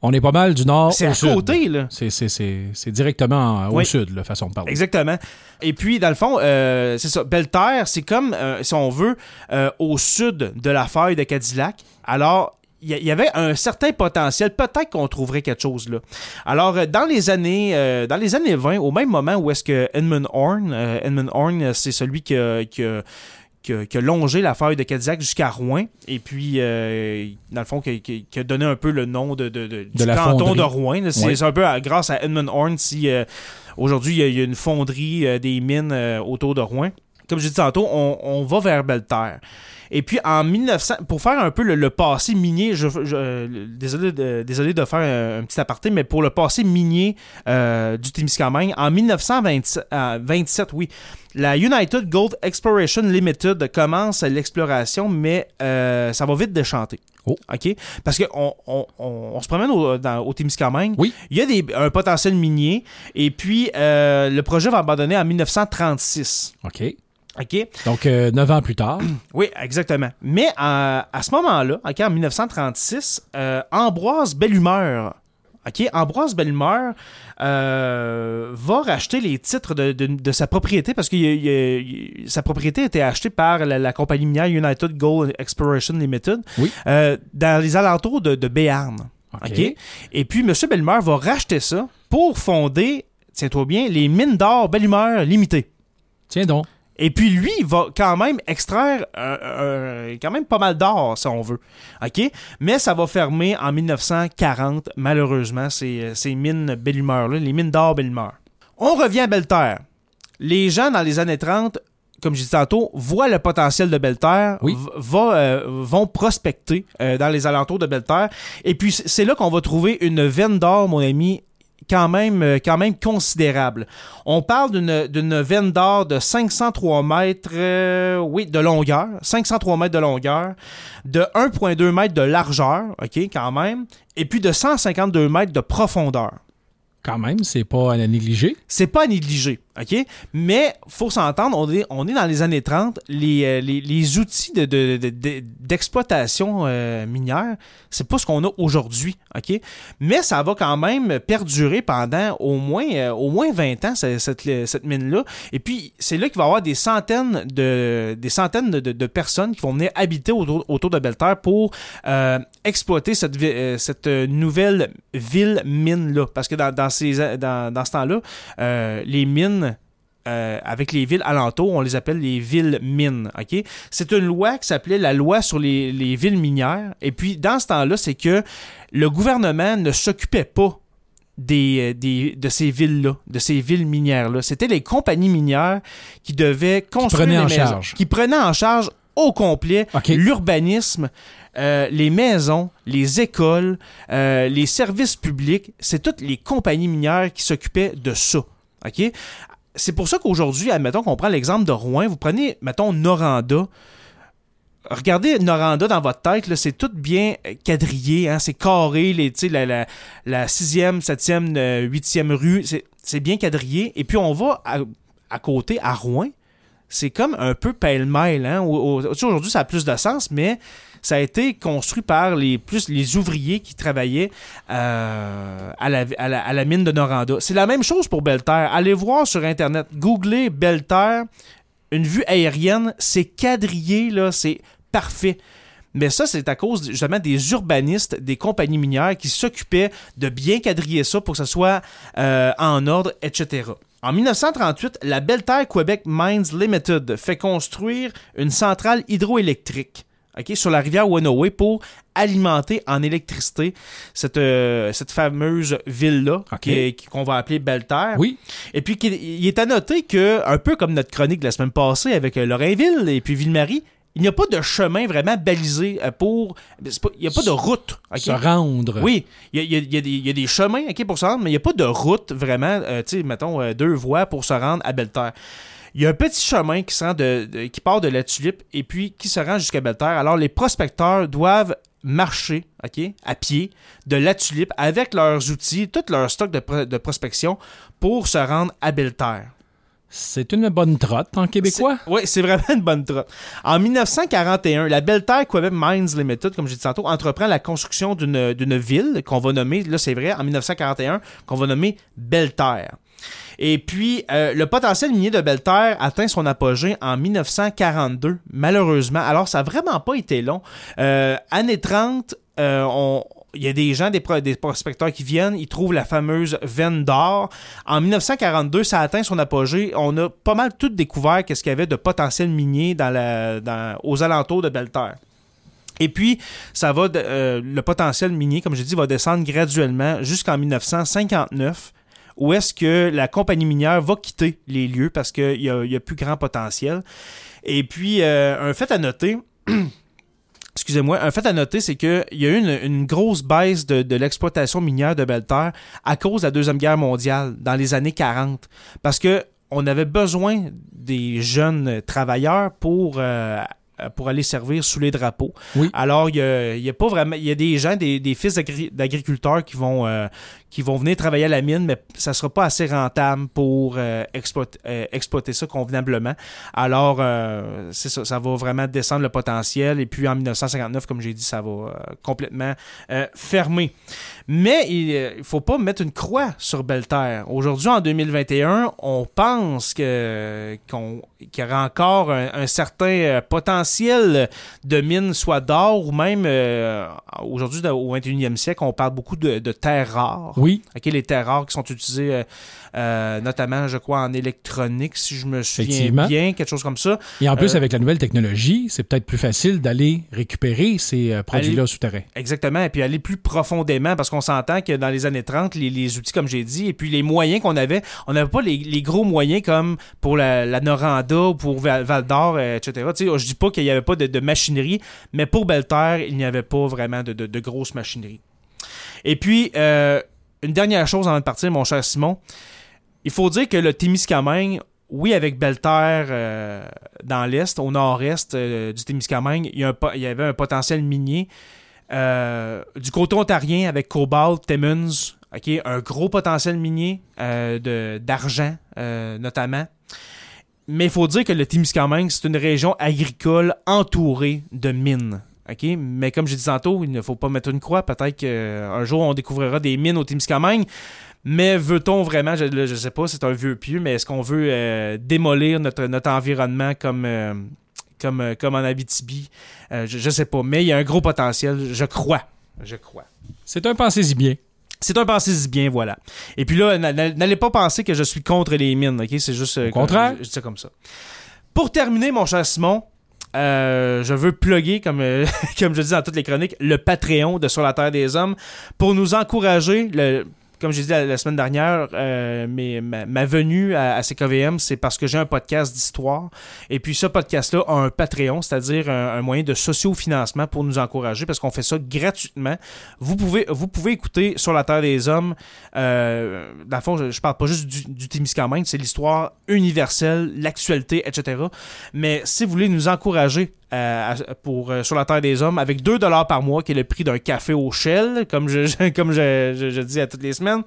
On est pas mal du nord c'est au à sud. côté, là. C'est, c'est, c'est, c'est directement au Oui. sud, la façon de parler. Exactement. Et puis, dans le fond, euh, c'est ça. Belle-Terre, c'est comme, euh, si on veut, euh, au sud de la faille de Cadillac. Alors, il y, avait un certain potentiel. Peut-être qu'on trouverait quelque chose là. Alors, euh, dans les années, euh, dans les années 20, au même moment où est-ce que Edmund Horn, euh, Edmund Horn, c'est celui qui a, qui a- qui a- qui a longé la faille de Cadillac jusqu'à Rouen, et puis, euh, dans le fond, qui, a donné un peu le nom de, de- de- du canton fonderie. de Rouen. C'est Ouais. un peu à- grâce à Edmund Horn si aujourd'hui il y a- il y, a une fonderie des mines autour de Rouen. Comme je dit tantôt, on, on va vers Belle-Terre. Et puis en 1900, pour faire un peu le, le passé minier, je, je- euh, désolé, de, désolé de faire un, un petit aparté, mais pour le passé minier euh, du Témiscamingue, en 1927, oui, la United Gold Exploration Limited commence l'exploration, mais euh, ça va vite déchanter. Oh. OK? Parce qu'on on, on, on se promène au, dans- au Témiscamingue. Oui. Il y a des, un potentiel minier. Et puis, euh, le projet va abandonner en 1936. OK. OK? Donc, euh, neuf ans plus tard. Oui, exactement. Mais euh, à ce moment-là, OK, en 1936, euh, Ambroise Bellumeur, OK, Ambroise Bellumeur va racheter les titres de, de- de sa propriété parce que il- il- il- sa propriété a été achetée par la, la compagnie minière United Gold Exploration Limited Oui. dans les alentours de, de Béarn. Et puis, M. Bellumeur va racheter ça pour fonder, tiens-toi bien, les mines d'or Bellumeur Limitées. Tiens donc. Et puis lui, il va quand même extraire euh, euh, quand même pas mal d'or, si on veut. OK? Mais ça va fermer en 1940, malheureusement, ces, euh, ces mines Bellumeur-là, les mines d'or Bellumeur. On revient à Belle-Terre. Les gens, dans les années 30, comme je disais tantôt, voient le potentiel de Belle-Terre, Oui. va, euh, vont prospecter dans les alentours de Belle-Terre. Et puis, c'est là qu'on va trouver une veine d'or, mon ami, quand même, euh, quand même considérable. On parle d'une d'une veine d'or de 503 mètres, euh, oui, de longueur, 503 mètres de longueur, de 1,2 mètres de largeur, ok, quand même, et puis de 152 mètres de profondeur. Quand même, c'est pas à négliger. C'est pas à négliger, OK? Mais faut s'entendre, on est, on est dans les années 30, les, euh, les, les outils de, de- de- de- d'exploitation euh, minière, c'est pas ce qu'on a aujourd'hui, OK? Mais ça va quand même perdurer pendant au moins, euh, au moins 20 ans, cette, cette, mine-là. Et puis, c'est là qu'il va y avoir des centaines de, des centaines de, de- personnes qui vont venir habiter autour, autour de Belle-Terre pour exploiter cette, cette nouvelle ville mine-là. Parce que dans, dans, ces, dans, dans ce temps-là, les mines euh, avec les villes alentours, on les appelle les villes mines. ok? C'est une loi qui s'appelait la loi sur les, les villes minières. Et puis, dans ce temps-là, c'est que le gouvernement ne s'occupait pas des, euh, des, de ces villes-là, de ces villes minières-là. C'était les compagnies minières qui devaient construire prenaient les en maisons, charge. qui prenaient en charge au complet l'urbanisme, euh, les maisons, les écoles, euh, les services publics. C'est toutes les compagnies minières qui s'occupaient de ça. OK? C'est pour ça qu'aujourd'hui, admettons qu'on prend l'exemple de Rouen, vous prenez, mettons, Noranda. Regardez Noranda dans votre tête, c'est tout bien euh, quadrillé, hein, c'est carré, les, la, la, la 6e, 7e, euh, 8e rue, c'est, c'est bien quadrillé. Et puis on va à côté, à Rouen, c'est comme un peu pêle-mêle. Hein? Aujourd'hui, ça a plus de sens, mais ça a été construit par les, plus les ouvriers qui travaillaient euh, à, la, mine de Noranda. C'est la même chose pour Belterre. Allez voir sur Internet, googlez Belterre, une vue aérienne, c'est quadrillé, c'est parfait. Mais ça, c'est à cause justement des urbanistes, des compagnies minières qui s'occupaient de bien quadriller ça pour que ça soit euh, en ordre, etc. En 1938, la Belterre Quebec Mines Limited fait construire une centrale hydroélectrique sur la rivière Wenoway pour alimenter en électricité cette, euh, cette fameuse ville-là qu'on va appeler Belterre. Oui. Et puis, il est à noter que, un peu comme notre chronique de la semaine passée avec euh, Lorrainville et puis Ville-Marie, il n'y a pas de chemin vraiment balisé euh, pour. pas- Il n'y a pas de route. Se rendre. Oui, il y a, il y des- il y a des chemins ok, pour se rendre, mais il n'y a pas de route vraiment, euh, tu sais, mettons, euh, deux voies pour se rendre à Belterre. Il y a un petit chemin qui, se rend de, de- qui part de la tulipe et puis qui se rend jusqu'à Belterre. Alors, les prospecteurs doivent marcher ok, à pied de la tulipe avec leurs outils, tout leur stock de, pro- de prospection pour se rendre à Belterre. C'est une bonne trotte en québécois? Oui, c'est vraiment une bonne trotte. En 1941, la Belterre Quebec Mines Limited, comme j'ai dit tantôt, entreprend la construction d'une ville qu'on va nommer, là c'est vrai, en 1941, qu'on va nommer Belterre. Et puis, euh, le potentiel minier de Belterre atteint son apogée en 1942, malheureusement. Alors, ça n'a vraiment pas été long. Euh, année 30, euh, on, il y a des gens, des, pro- des prospecteurs qui viennent, ils trouvent la fameuse veine d'or. En 1942, ça atteint son apogée. On a pas mal tout découvert qu'est-ce qu'il y avait de potentiel minier aux alentours de Belterre. Et puis, ça va, euh, le potentiel minier, comme je dit, va descendre graduellement jusqu'en 1959, où est-ce que la compagnie minière va quitter les lieux parce qu'il y a, y a plus grand potentiel. Et puis, euh, un fait à noter, excusez-moi, un fait à noter, c'est qu'il y a eu une, une grosse baisse de, de l'exploitation minière de Belterre à cause de la Deuxième Guerre mondiale dans les années 40. Parce que on avait besoin des jeunes travailleurs pour, euh, pour aller servir sous les drapeaux. Oui. Alors, il y a, il y a pas vraiment. Il y a des gens, des, des fils d'agri- d'agriculteurs qui vont, euh, qui vont venir travailler à la mine, mais ça sera pas assez rentable pour euh, exploiter, euh, exploiter ça convenablement. Alors, euh, c'est ça, ça va vraiment descendre le potentiel. Et puis en 1959, comme j'ai dit, ça va euh, complètement euh, fermer. Mais il ne faut pas mettre une croix sur Belterre. Aujourd'hui, en 2021, on pense que, qu'on, qu'il y aura encore un, un certain euh, potentiel de mine, soit d'or ou même euh, aujourd'hui, au 21e siècle, on parle beaucoup de, de terres rares. Oui, OK, les terres rares qui sont utilisées euh, euh, notamment, je crois, en électronique, si je me souviens bien, quelque chose comme ça. et en plus, Euh, avec la nouvelle technologie, c'est peut-être plus facile d'aller récupérer ces produits-là souterrains. Exactement, et puis aller plus profondément, parce qu'on s'entend que dans les années 30, les, les outils, comme j'ai dit, et puis les moyens qu'on avait, on n'avait pas les, les gros moyens comme pour la, la Noranda ou pour Val, Val d'Or, etc. Tu sais, je dis pas qu'il n'y avait pas de, de machinerie, mais pour Belterre, il n'y avait pas vraiment de, de, de grosse machinerie. Et puis, euh, une dernière chose avant de partir, mon cher Simon, il faut dire que le Témiscamingue, oui, avec Belterre euh, dans l'est, au nord-est euh, du Témiscamingue, il y, avait un potentiel minier. Euh, du côté ontarien, avec Cobalt, Timmins, un gros potentiel minier d'argent, notamment. Mais il faut dire que le Témiscamingue, c'est une région agricole entourée de mines. OK? Mais comme je disais tantôt, il ne faut pas mettre une croix. Peut-être qu'un jour, on découvrira des mines au Témiscamingue. Mais veut-on vraiment, je ne sais pas, c'est un vieux pieu, mais est-ce qu'on veut euh, démolir notre, notre environnement comme, euh, comme, euh, comme en Abitibi? Euh, je, je sais pas, mais il y a un gros potentiel, je crois. Je crois. C'est un pensez-y bien. C'est un pensez bien, voilà. Et puis là, n'a- n'a- n'allez pas penser que je suis contre les mines, ok? C'est juste. euh, Au contraire. Je, je dis ça comme ça. Pour terminer, mon cher Simon, euh, je veux plugger, comme, euh, comme je dis dans toutes les chroniques, le Patreon de Sur la Terre des Hommes pour nous encourager. Le, comme j'ai dit la, semaine dernière, euh, ma, ma venue à, à CKVM, c'est parce que j'ai un podcast d'histoire. Et puis ce podcast-là a un Patreon, c'est-à-dire un, un moyen de socio-financement pour nous encourager, parce qu'on fait ça gratuitement. Vous pouvez, vous pouvez écouter Sur la Terre des Hommes. Euh, dans le fond, je, je parle pas juste du, du Témiscamingue, c'est l'histoire universelle, l'actualité, etc. Mais si vous voulez nous encourager euh, pour euh, sur la terre des hommes avec 2 dollars par mois qui est le prix d'un café au Shell comme je, je- comme je, je- je dis à toutes les semaines.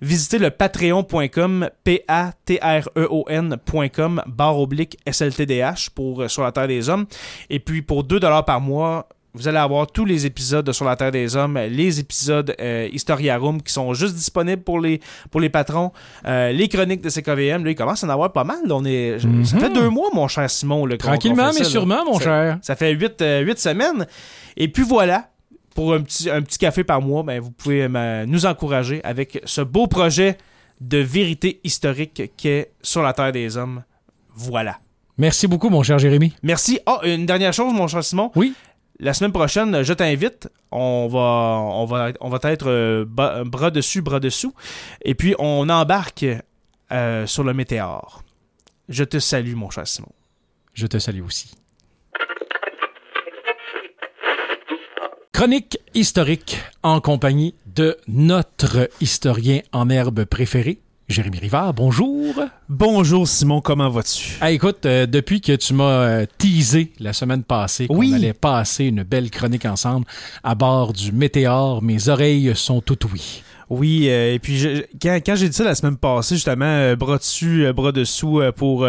Visitez le patreon.com p a t r e o n.com barre oblique SLTDH pour euh, sur la terre des hommes. Et puis pour 2 dollars par mois vous allez avoir tous les épisodes de Sur la Terre des Hommes, les épisodes euh, Historiarum qui sont juste disponibles pour les, pour les patrons, euh, les chroniques de CKVM. Là, il commence à en avoir pas mal. là. On est, Ça Mhm. fait deux mois, mon cher Simon. là, qu'on- Tranquillement, mais ça, là. sûrement, mon Ça- cher. ça fait huit, euh, huit semaines. Et puis voilà, pour un petit, un petit café par mois, ben, vous pouvez nous encourager avec ce beau projet de vérité historique qu'est Sur la Terre des Hommes. Voilà. Merci beaucoup, mon cher Jérémy. Merci. Ah, une dernière chose, mon cher Simon. Oui. La semaine prochaine, je t'invite. On va, on va, on va être euh, bras dessus, bras dessous. Et puis, on embarque euh, sur le météore. Je te salue, mon cher Simon. Je te salue aussi. Chronique historique en compagnie de notre historien en herbe préféré, Jérémy Rivard. Bonjour. Bonjour, Simon. Comment vas-tu? Ah, écoute, euh, depuis que tu m'as euh, teasé la semaine passée qu'on Oui. allait passer une belle chronique ensemble à bord du Météore, mes oreilles sont toutes oui. Oui, euh, et puis je- quand, quand j'ai dit ça la semaine passée, justement, bras dessus, bras dessous, pour,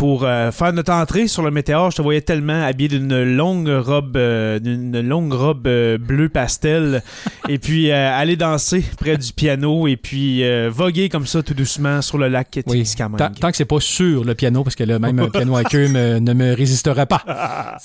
pour euh, faire notre entrée sur le météore, je te voyais tellement habillé d'une longue robe, euh, d'une longue robe euh, bleu pastel, et puis euh, aller danser près du piano, et puis voguer comme ça tout doucement sur le lac. Témiscamingue. Tant, tant que c'est pas sur le piano, parce que là, même un piano à queue me- ne me résistera pas.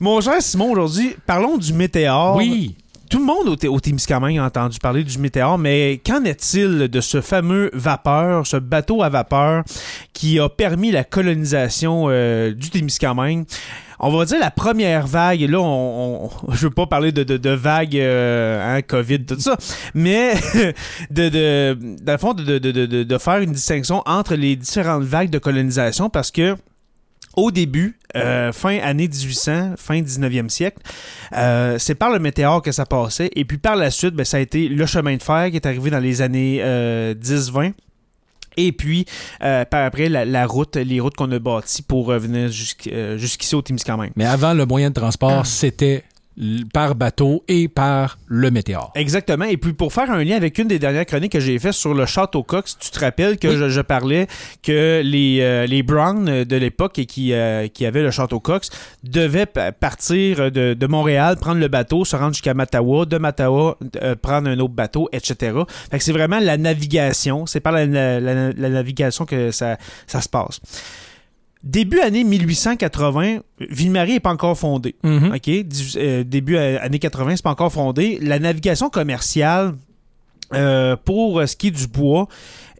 Mon cher Simon, aujourd'hui, parlons du météore. Oui. Tout le monde au, au Témiscamingue a entendu parler du météore, mais qu'en est-il de ce fameux vapeur, ce bateau à vapeur qui a permis la colonisation euh, du Témiscamingue? On va dire la première vague, là, on, on- je veux pas parler de, de, vague, euh, hein, COVID, tout ça, mais de, de, dans fond, de faire une distinction entre les différentes vagues de colonisation parce que au début, euh, fin année 1800, fin 19e siècle, euh, c'est par le météore que ça passait. Et puis par la suite, ben, ça a été le chemin de fer qui est arrivé dans les années euh, 10-20. Et puis, euh, par après, la, la route, les routes qu'on a bâties pour revenir jusqu'- euh, jusqu'ici au Témiscamingue. Mais avant, le moyen de transport, c'était l- par bateau et par le météore. Exactement. Et puis pour faire un lien avec une des dernières chroniques que j'ai fait sur le château Cox, tu te rappelles que Oui. je, je parlais que les, euh, les Browns de l'époque et qui, euh, qui avaient le château Cox devaient pa- partir de, de Montréal, prendre le bateau, se rendre jusqu'à Mattawa, de Mattawa, euh, prendre un autre bateau, etc. Fait que c'est vraiment la navigation. C'est par la, la- la- la navigation que ça, ça se passe. Début année 1880, Ville-Marie n'est pas encore fondée. Mhm. Euh, début euh, années 80, c'est pas encore fondé. La navigation commerciale euh, pour ce qui est du bois,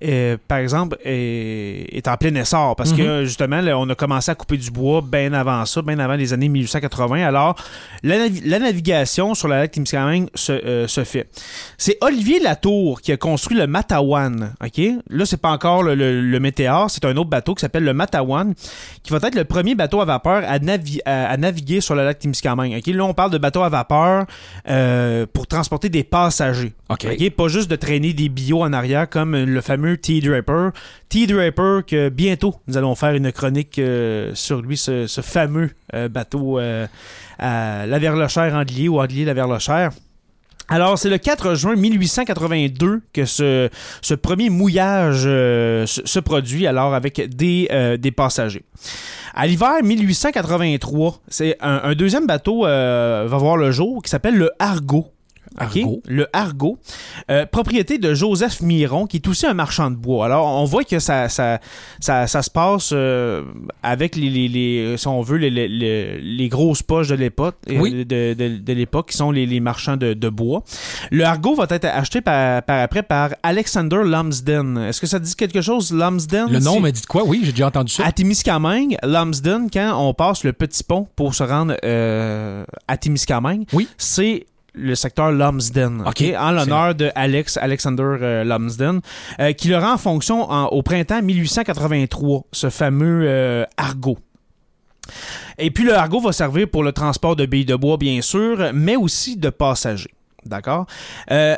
euh, par exemple, est, est en plein essor parce que justement, là, on a commencé à couper du bois bien avant ça, bien avant les années 1880. Alors, la, navi- la navigation sur la lac Témiscamingue se, euh, se fait. C'est Olivier Latour qui a construit le Matawan. OK? Là, c'est pas encore le, le, le Météore, c'est un autre bateau qui s'appelle le Matawan, qui va être le premier bateau à vapeur à, navi- à- à naviguer sur le lac Témiscamingue. OK? Là, on parle de bateau à vapeur euh, pour transporter des passagers. OK. OK? Pas juste de traîner des billots en arrière comme le fameux T-Draper. T-Draper, que bientôt, nous allons faire une chronique euh, sur lui, ce, fameux euh, bateau euh, à la Verlochère Andelier ou Andelier la Verlochère. Alors, c'est le 4 juin 1882 que ce, premier mouillage se, produit, alors avec des, passagers. À l'hiver 1883, c'est un, deuxième bateau va voir le jour qui s'appelle le Argo. Argo. Le Argo. Euh, propriété de Joseph Miron, qui est aussi un marchand de bois. Alors, on voit que ça, ça, ça, ça se passe euh, avec les, les, les- si on veut, les, les- les- grosses poches de l'époque, euh, Oui. de, de, de l'époque, qui sont les, les marchands de, de bois. Le Argo va être acheté par, par après par Alexander Lumsden. Est-ce que ça dit quelque chose, Lumsden? Le nom m'a dit quoi? Oui, j'ai déjà entendu ça. à Témiscamingue, Lumsden, quand on passe le petit pont pour se rendre euh, à Témiscamingue, Oui. c'est le secteur Lumsden, OK. en l'honneur de Alex Alexander euh, Lumsden, euh, qui le rend en fonction en- au printemps 1883, ce fameux euh, Argo. Et puis le Argo va servir pour le transport de billes de bois, bien sûr, mais aussi de passagers. D'accord? Euh,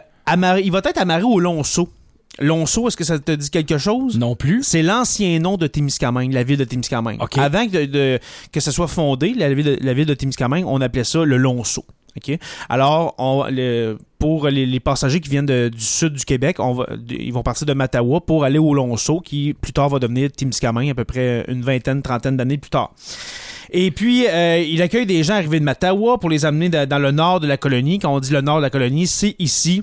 il va être amarré au Lonceau. Lonceau, est-ce que ça te dit quelque chose? Non plus. C'est l'ancien nom de Témiscamingue, la ville de Témiscamingue. Avant que, de- de- que ça soit fondé, la ville de, la ville de Témiscamingue, on appelait ça le Lonceau. Alors, pour les, passagers qui viennent du sud du Québec, ils vont partir de Mattawa pour aller au Lonceau, qui plus tard va devenir Témiscamingue, à peu près une vingtaine, trentaine d'années plus tard. Et puis, euh, il accueille des gens arrivés de Mattawa pour les amener dans le nord de la colonie. Quand on dit le nord de la colonie, c'est ici,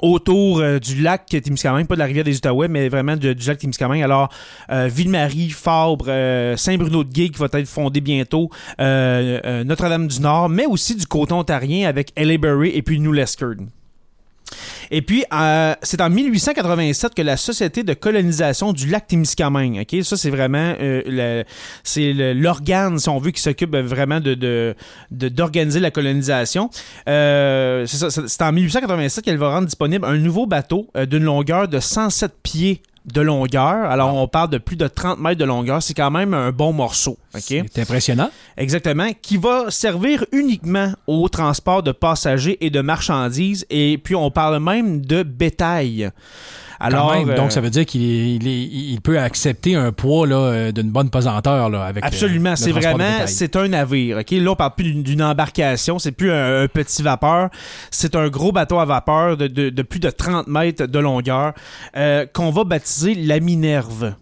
autour euh, du lac Témiscamingue, pas de la rivière des Outaouais, mais vraiment du lac Témiscamingue. Alors, euh, Ville-Marie, Fabre, euh, Saint-Bruno-de-Guay qui va être fondé bientôt, Notre-Dame-du-Nord, mais aussi du côté ontarien avec Elleberry et puis New Lescard. Et puis, euh, c'est en 1887 que la Société de colonisation du lac Témiscamingue, ok, ça c'est vraiment euh, l'organe, si on veut, qui s'occupe vraiment d'organiser la colonisation. Euh, c'est en 1887 qu'elle va rendre disponible un nouveau bateau d'une longueur de 107 pieds de longueur. Alors, on parle de plus de 30 mètres de longueur. C'est quand même un bon morceau. C'est impressionnant. Exactement, qui va servir uniquement au transport de passagers et de marchandises, et puis on parle même de bétail. Alors, euh, Donc, ça veut dire qu'il il il peut accepter un poids là, euh, d'une bonne pesanteur là, avec euh, Absolument, le c'est vraiment, c'est un navire. Ok, là on parle plus d'une- embarcation, c'est plus un, un petit vapeur, c'est un gros bateau à vapeur de, de- de plus de 30 mètres de longueur euh, qu'on va baptiser la Minerve.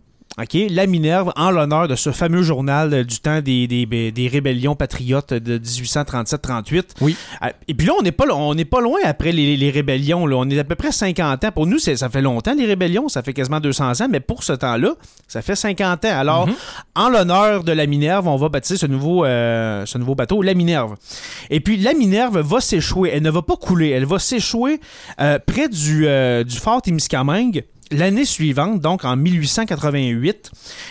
OK? La Minerve, en l'honneur de ce fameux journal euh, du temps des, des, des rébellions patriotes de 1837-38. Oui. Ah, Et puis là, on n'est pas, on n'est pas loin après les, les rébellions. Là. On est à peu près 50 ans. Pour nous, ça fait longtemps, les rébellions. Ça fait quasiment 200 ans. Mais pour ce temps-là, ça fait 50 ans. Alors, Mhm. en l'honneur de la Minerve, on va baptiser ce nouveau, euh, ce nouveau bateau la Minerve. Et puis, la Minerve va s'échouer. Elle ne va pas couler. Elle va s'échouer euh, près du, euh, du fort Témiscamingue l'année suivante, donc en 1888.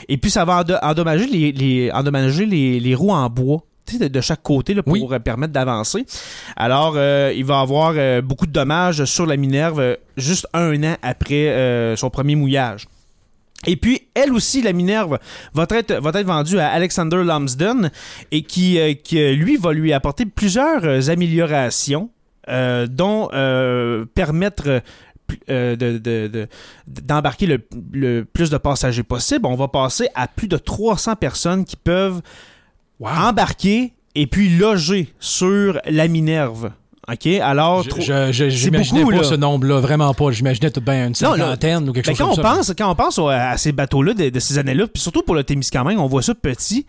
Et puis, ça va endo- endommager les, les- endommager les, les roues en bois tu sais, de, chaque côté là, pour Oui. euh, permettre d'avancer. Alors, euh, il va avoir euh, beaucoup de dommages sur la Minerve euh, juste un an après son premier mouillage. Et puis, elle aussi, la Minerve, va être, va être vendue à Alexander Lumsden et qui, qui, lui, va lui apporter plusieurs améliorations, dont permettre euh, de- de- d'embarquer le, le plus de passagers possible. On va passer à plus de 300 personnes qui peuvent Wow. embarquer et puis loger sur la Minerve. OK? Alors, J'imaginais pas là. ce nombre-là, vraiment pas. J'imaginais tout bien une Non, cinquantaine ou quelque Ben, chose quand, on comme ça. pense, quand on pense à ces bateaux-là de, de ces années-là, puis surtout pour le Témiscamingue, on voit ça petit,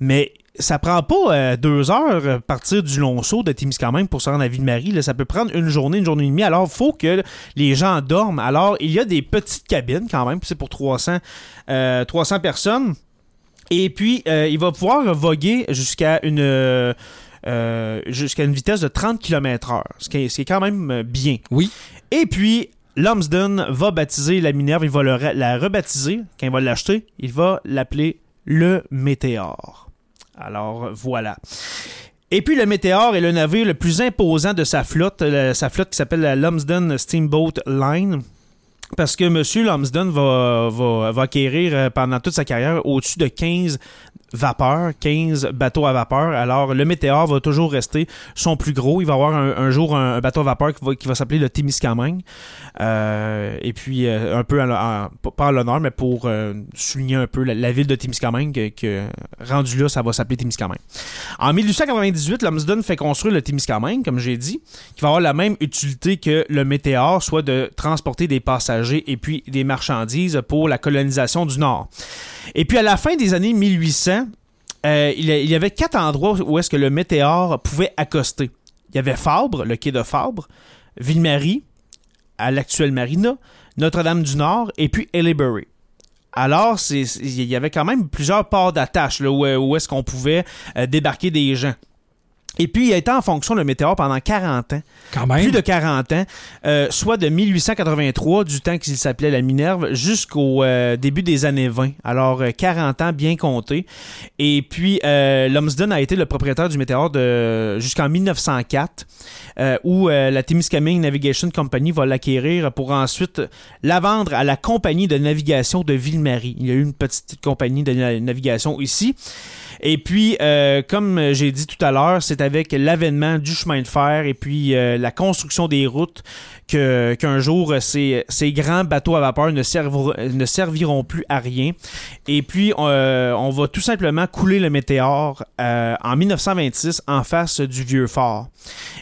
mais ça prend pas euh, deux heures euh, partir du Lonceau de Témiscamingue pour se rendre à Ville-Marie. là. Ça peut prendre une journée, une journée et demie. Alors, il faut que les gens dorment. Alors, il y a des petites cabines quand même, c'est pour 300, euh, 300 personnes. Et puis, euh, il va pouvoir voguer jusqu'à une... jusqu'à une vitesse de 30 km/h, ce qui est, ce qui est quand même bien. Oui. Et puis, Lumsden va baptiser la Minerve, il va le la rebaptiser. Quand il va l'acheter, il va l'appeler le Météore. Alors, voilà. Et puis, le Météore est le navire le plus imposant de sa flotte, la- sa flotte qui s'appelle la Lumsden Steamboat Line. Parce que M. Lumsden va, va, va acquérir euh, pendant toute sa carrière au-dessus de 15 vapeurs, 15 bateaux à vapeur. Alors, le Météore va toujours rester son plus gros. Il va avoir un, jour un, bateau à vapeur qui va, qui va s'appeler le Témiscamingue. Euh, et puis, euh, un peu, à, pas à l'honneur, mais pour souligner un peu la, ville de Témiscamingue, que, que rendu là, ça va s'appeler Témiscamingue. En 1898, Lumsden fait construire le Témiscamingue, comme j'ai dit, qui va avoir la même utilité que le Météore, soit de transporter des passagers et puis des marchandises pour la colonisation du Nord. Et puis à la fin des années 1800, euh, il, y avait quatre endroits où est-ce que le Météore pouvait accoster. Il y avait Fabre, le quai de Fabre, Ville-Marie, à l'actuelle marina, Notre-Dame-du-Nord et puis Elleberry. Alors, il y avait quand même plusieurs ports d'attache là, où, où est-ce qu'on pouvait euh, débarquer des gens. Et puis, il a été en fonction, le météore, pendant 40 ans. Quand même. Plus de 40 ans, euh, soit de 1883, du temps qu'il s'appelait la Minerve, jusqu'au euh, début des années 20. Alors, euh, 40 ans bien comptés. Et puis, euh, Lumsden a été le propriétaire du météore de, jusqu'en 1904, euh, où euh, la Temiskaming Navigation Company va l'acquérir pour ensuite la vendre à la compagnie de navigation de Ville-Marie. Il y a eu une petite compagnie de na- navigation ici. Et puis, euh, comme j'ai dit tout à l'heure, c'est avec l'avènement du chemin de fer et puis euh, la construction des routes que- qu'un jour, ces, ces grands bateaux à vapeur ne, serviront- ne serviront plus à rien. Et puis, euh, on va tout simplement couler le météore euh, en 1926 en face du vieux fort.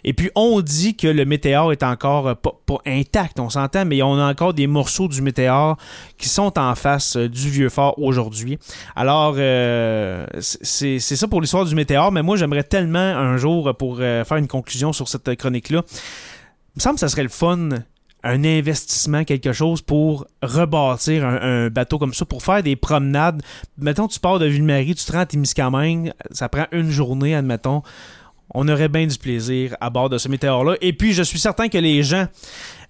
Et puis, on dit que le météore est encore euh, pas, pas intact, on s'entend, mais on a encore des morceaux du météore qui sont en face du vieux fort aujourd'hui. Alors, euh, c'est ça pour l'histoire du météore, mais moi, j'aimerais tellement un jour, pour euh, faire une conclusion sur cette chronique-là, il me semble que ça serait le fun, un investissement, quelque chose pour rebâtir un, un bateau comme ça, pour faire des promenades. Mettons, tu pars de Ville-Marie, tu te rends à Témiscamingue, ça prend une journée, admettons. On aurait bien du plaisir à bord de ce météore-là. Et puis, je suis certain que les gens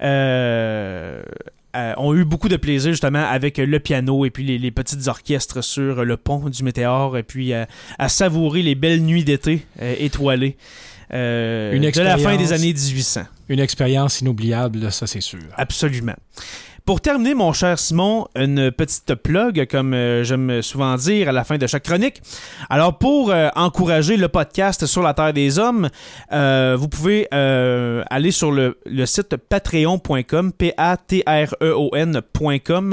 euh, euh, ont eu beaucoup de plaisir justement avec le piano et puis les, les petites orchestres sur le pont du météore et puis euh, à savourer les belles nuits d'été euh, étoilées Une de la fin des années 1800. Une expérience inoubliable, ça c'est sûr. Absolument. Pour terminer, mon cher Simon, une petite plug, comme euh, j'aime souvent dire à la fin de chaque chronique. Alors, pour euh, encourager le podcast sur la Terre des Hommes, euh, vous pouvez aller sur le, site patreon.com, P-A-T-R-E-O-N.com,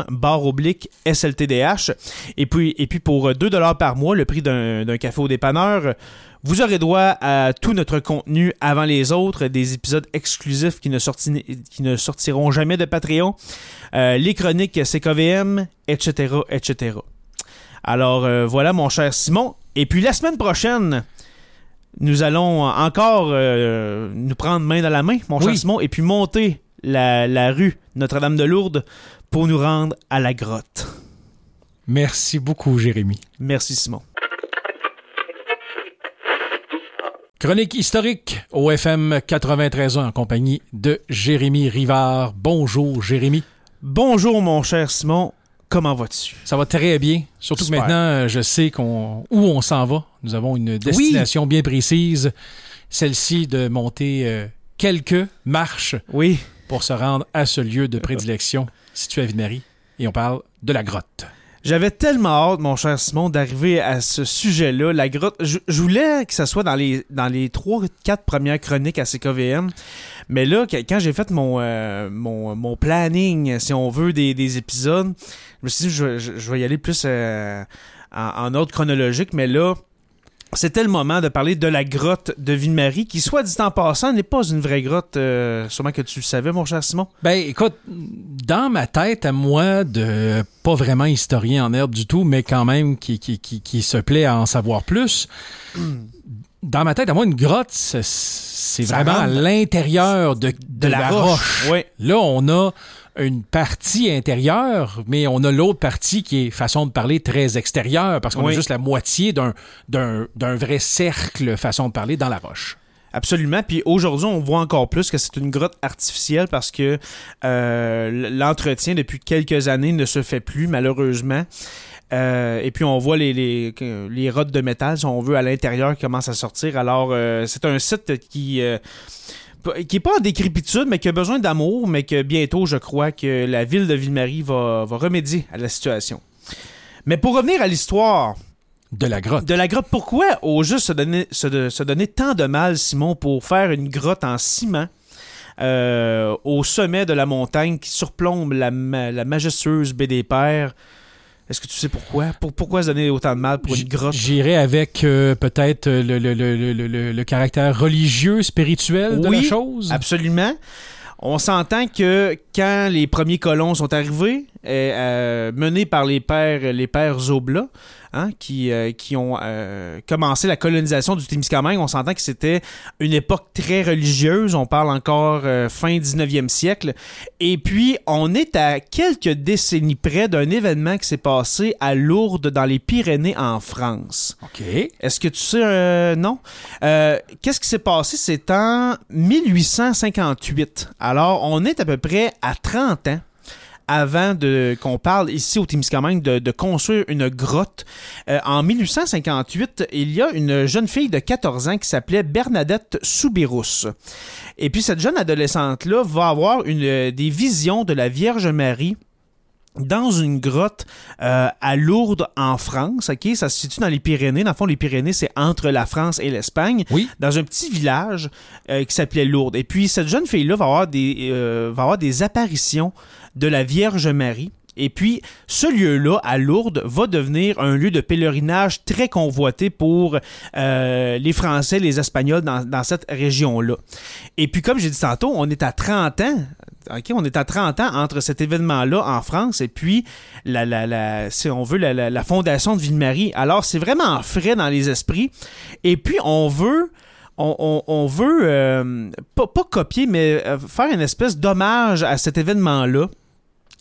barre oblique SLTDH. Et puis, et puis pour 2 par mois, le prix d'un café au dépanneur, vous aurez droit à tout notre contenu avant les autres, des épisodes exclusifs qui ne, sorti- qui ne sortiront jamais de Patreon, euh, les chroniques CKVM, etc., etc. Alors euh, voilà mon cher Simon. Et puis la semaine prochaine, nous allons encore euh, nous prendre main dans la main, mon cher Oui. Simon, et puis monter la, la rue Notre-Dame-de-Lourdes pour nous rendre à la grotte. Merci beaucoup, Jérémy. Merci Simon. Chronique historique au FM 93 en compagnie de Jérémy Rivard. Bonjour, Jérémy. Bonjour mon cher Simon, comment vas-tu? Ça va très bien. Surtout Super. que maintenant, euh, je sais qu'on où on s'en va. Nous avons une destination bien précise. Celle-ci de monter euh, quelques marches Oui, pour se rendre à ce lieu de prédilection situé à Ville-Marie. Et on parle de la grotte. J'avais tellement hâte, mon cher Simon, d'arriver à ce sujet-là. La grotte, je, je voulais que ça soit dans les dans les trois, quatre premières chroniques à CKVM. Mais là, quand j'ai fait mon, euh, mon, mon planning, si on veut, des, des épisodes, je me suis dit, je, je- je vais y aller plus euh, en, en ordre chronologique. Mais là, c'était le moment de parler de la grotte de Ville-Marie, qui, soit dit en passant, n'est pas une vraie grotte, euh, sûrement que tu le savais, mon cher Simon. Ben, écoute, dans ma tête à moi, de pas vraiment historien en herbe du tout, mais quand même qui, qui, qui, qui se plaît à en savoir plus, dans ma tête à moi, une grotte, c'est- vraiment à l'intérieur de, de la, roche. Oui. Là, on a une partie intérieure, mais on a l'autre partie qui est, façon de parler, très extérieure, parce qu'on Oui. a juste la moitié d'un- d'un d'un vrai cercle, façon de parler, dans la roche. Absolument. Puis aujourd'hui, on voit encore plus que c'est une grotte artificielle parce que euh, l'entretien depuis quelques années ne se fait plus, malheureusement. Euh, et puis on voit les, les, les rottes de métal, si on veut, à l'intérieur qui commencent à sortir. Alors, euh, c'est un site qui... qui est pas en décrépitude, mais qui a besoin d'amour, mais que bientôt, je crois que la ville de Ville-Marie va, va remédier à la situation. Mais pour revenir à l'histoire, De la grotte. de la grotte, pourquoi au juste se donner, se, de- se donner tant de mal, Simon, pour faire une grotte en ciment euh, au sommet de la montagne qui surplombe la, la majestueuse baie des Pères? Est-ce que tu sais pourquoi? Pour, pourquoi se donner autant de mal pour une grotte? J'irais avec euh, peut-être euh, le, le- le- le- le- le caractère religieux, spirituel de Oui, la chose? Absolument. On s'entend que quand les premiers colons sont arrivés, euh, menés par les pères, les pères Zobla, hein, qui, euh, qui ont euh, commencé la colonisation du Témiscamingue. On s'entend que c'était une époque très religieuse. On parle encore euh, fin 19e siècle. Et puis, on est à quelques décennies près d'un événement qui s'est passé à Lourdes, dans les Pyrénées, en France. OK. Est-ce que tu sais, non? Qu'est-ce qui s'est passé? C'est en 1858. Alors, on est à peu près à 30 ans avant de qu'on parle ici au Témiscamingue de, de construire une grotte. Euh, en 1858, il y a une jeune fille de 14 ans qui s'appelait Bernadette Soubirous. Et puis cette jeune adolescente-là va avoir une, des visions de la Vierge Marie dans une grotte euh, à Lourdes en France. Ok, ça se situe dans les Pyrénées. Dans le fond, les Pyrénées, c'est entre la France et l'Espagne. Oui. Dans un petit village euh, qui s'appelait Lourdes. Et puis cette jeune fille-là va avoir des va avoir des apparitions de la Vierge Marie. Et puis, ce lieu-là, à Lourdes, va devenir un lieu de pèlerinage très convoité pour euh, les Français, les Espagnols dans, cette région-là. Et puis, comme j'ai dit tantôt, on est à 30 ans. OK, on est à 30 ans entre cet événement-là en France et puis, la, la, la, si on veut, la, la fondation de Ville-Marie. Alors, c'est vraiment frais dans les esprits. Et puis, on veut on, veut euh, pas, copier, mais euh, faire une espèce d'hommage à cet événement-là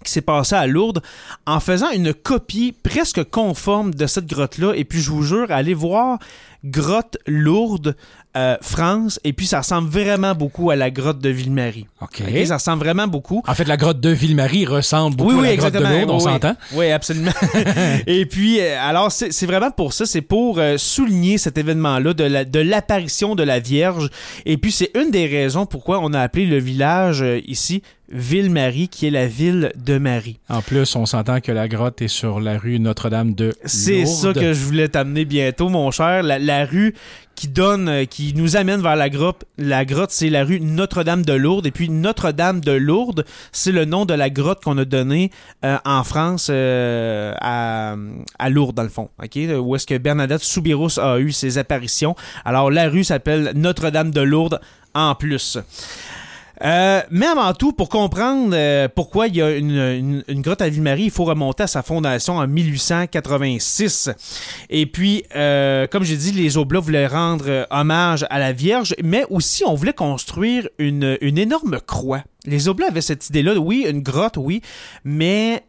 qui s'est passé à Lourdes en faisant une copie presque conforme de cette grotte-là. Et puis, je vous jure, allez voir Grotte Lourdes euh, France, et puis ça ressemble vraiment beaucoup à la grotte de Ville-Marie. OK. ça ressemble vraiment beaucoup. En fait, la grotte de Ville-Marie ressemble beaucoup à la grotte de Lourdes, on s'entend? Oui, absolument. et puis, euh, alors, c'est vraiment pour ça, c'est pour euh, souligner cet événement-là de l'apparition de, de la Vierge. Et puis, c'est une des raisons pourquoi on a appelé le village ici Ville-Marie, qui est la ville de Marie. En plus, on s'entend que la grotte est sur la rue Notre-Dame de C'est ça que je voulais t'amener bientôt, mon cher. la rue qui donne, euh, qui nous amène vers la grotte. La grotte, c'est la rue Notre-Dame de Lourdes. Et puis Notre-Dame de Lourdes, c'est le nom de la grotte qu'on a donné euh, en France euh, à, à, Lourdes, dans le fond. OK? Où est-ce que Bernadette Soubirous a eu ses apparitions. Alors la rue s'appelle Notre-Dame de Lourdes en plus. Euh, mais avant tout, pour comprendre euh, pourquoi il y a une, grotte à Ville-Marie, il faut remonter à sa fondation en 1886. Et puis, euh, comme j'ai dit, les Oblats voulaient rendre hommage à la Vierge, mais aussi on voulait construire une, énorme croix. Les Oblats avaient cette idée-là, oui, une grotte, oui, mais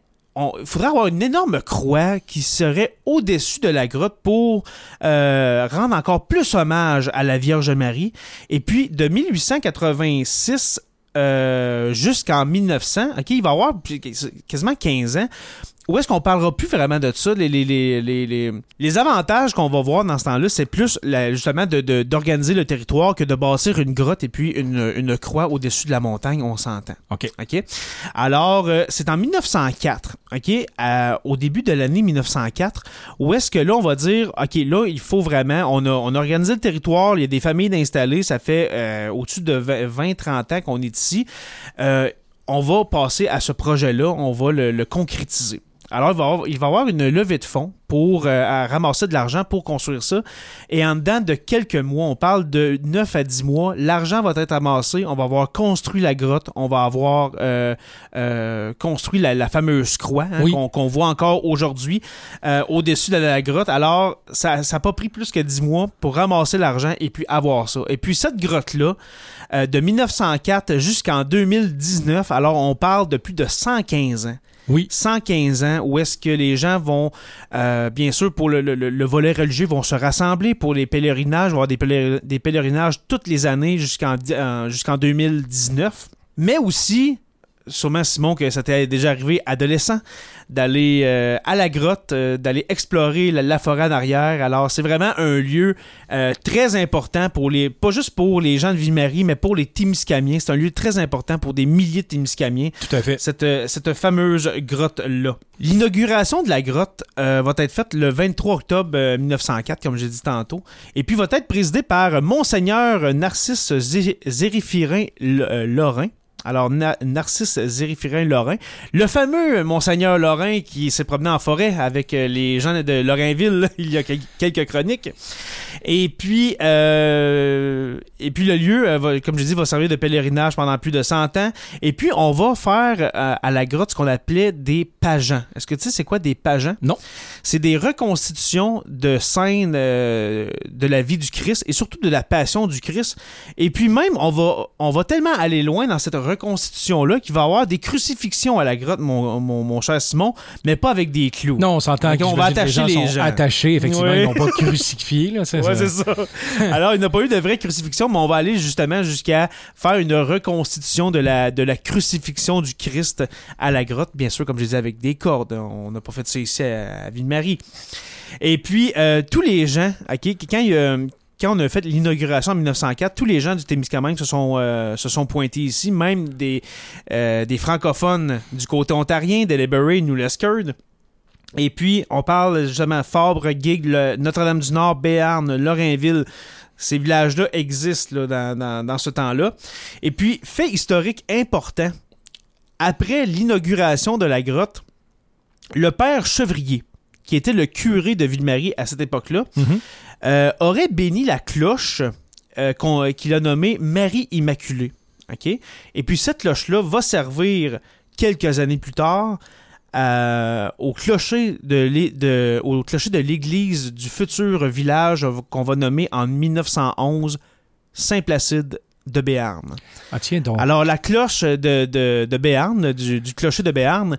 il faudrait avoir une énorme croix qui serait au-dessus de la grotte pour rendre encore plus hommage à la Vierge Marie. Et puis, de 1886 euh, jusqu'en 1900, OK, il va avoir quasiment 15 ans où est-ce qu'on parlera plus vraiment de ça? Les, les, les, les avantages qu'on va voir dans ce temps-là, c'est plus justement d'organiser le territoire que de bâtir une grotte et puis une, une croix au-dessus de la montagne, on s'entend. OK. OK? Alors, euh, c'est en 1904, OK, au début de l'année 1904, où est-ce que là, on va dire, OK, là, il faut vraiment, on a, on a organisé le territoire, il y a des familles d'installer, ça fait euh, au-dessus de 20-30 ans qu'on est ici. Euh, on va passer à ce projet-là, on va le concrétiser. Alors, il va, avoir, il va avoir une levée de fonds pour euh, ramasser de l'argent pour construire ça. Et en dedans de quelques mois, on parle de 9 à 10 mois, l'argent va être amassé, on va avoir construit la grotte, on va avoir euh, euh, construit la, fameuse croix hein, qu'on voit encore aujourd'hui au-dessus de la grotte. Alors, ça n'a pas pris plus que 10 mois pour ramasser l'argent et puis avoir ça. Et puis cette grotte-là, de 1904 jusqu'en 2019, alors on parle de plus de 115 ans. Oui. 115 ans, où est-ce que les gens vont, euh, bien sûr, pour le, volet religieux, vont se rassembler pour les pèlerinages, avoir des, des pèlerinages toutes les années jusqu'en jusqu'en 2019. Mais aussi, sûrement Simon que ça t'est déjà arrivé adolescent d'aller euh, à la grotte, euh, d'aller explorer la, forêt en arrière. Alors c'est vraiment un lieu euh, très important pour les, pas juste pour les gens de Ville-Marie, mais pour les Témiscamiens. C'est un lieu très important pour des milliers de Témiscamiens. Tout à fait. Cette, cette fameuse grotte là. L'inauguration de la grotte va être faite le 23 octobre 1904, comme j'ai dit tantôt, et puis va être présidée par Monseigneur Narcisse Zériphirin Lorrain Alors, Narcisse Zériphirin Lorrain, le fameux Monseigneur Lorrain qui s'est promené en forêt avec euh, les gens de Lorrainville il y a quelques chroniques. Et puis, euh, et puis le lieu, euh, comme je dis, va servir de pèlerinage pendant plus de 100 ans. Et puis, on va faire à la grotte ce qu'on appelait des pageants. Est-ce que tu sais c'est quoi des pageants? Non. C'est des reconstitutions de scènes de la vie du Christ et surtout de la passion du Christ. Et puis même, on va, on va tellement aller loin dans cette reconstitution-là qu'il va y avoir des crucifixions à la grotte, mon, mon, cher Simon, mais pas avec des clous. Non, on s'entend qu'on va attacher les gens. attachés, effectivement, ils n'ont pas crucifié. Là, c'est ça. Alors, il n'y a pas eu de vraie crucifixion, mais on va aller justement jusqu'à faire une reconstitution de la, de la crucifixion du Christ à la grotte, bien sûr, comme je disais, avec des cordes. On n'a pas fait ça ici à, Ville-Marie. Et puis, euh, tous les gens, OK, quand on a fait l'inauguration en 1904, tous les gens du Témiscamingue se sont, euh, se sont pointés ici, même des, euh, des francophones du côté ontarien, de Liberay, New Lescard. Et puis, on parle justement Fabre, Gig, Notre-Dame-du-Nord, Béarn, Lorrainville. Ces villages-là existent dans, dans, ce temps-là. Et puis, fait historique important, après l'inauguration de la grotte, le père Chevrier, qui était le curé de Ville-Marie à cette époque-là, mm-hmm. Euh, aurait béni la cloche euh, qu'il a nommée Marie Immaculée. Et puis cette cloche-là va servir quelques années plus tard euh, au clocher de, au clocher de l'église du futur village qu'on va nommer en 1911 Saint-Placide de Béarn. Ah, tiens donc. Alors, la cloche de, de, Béarn, du, clocher de Béarn,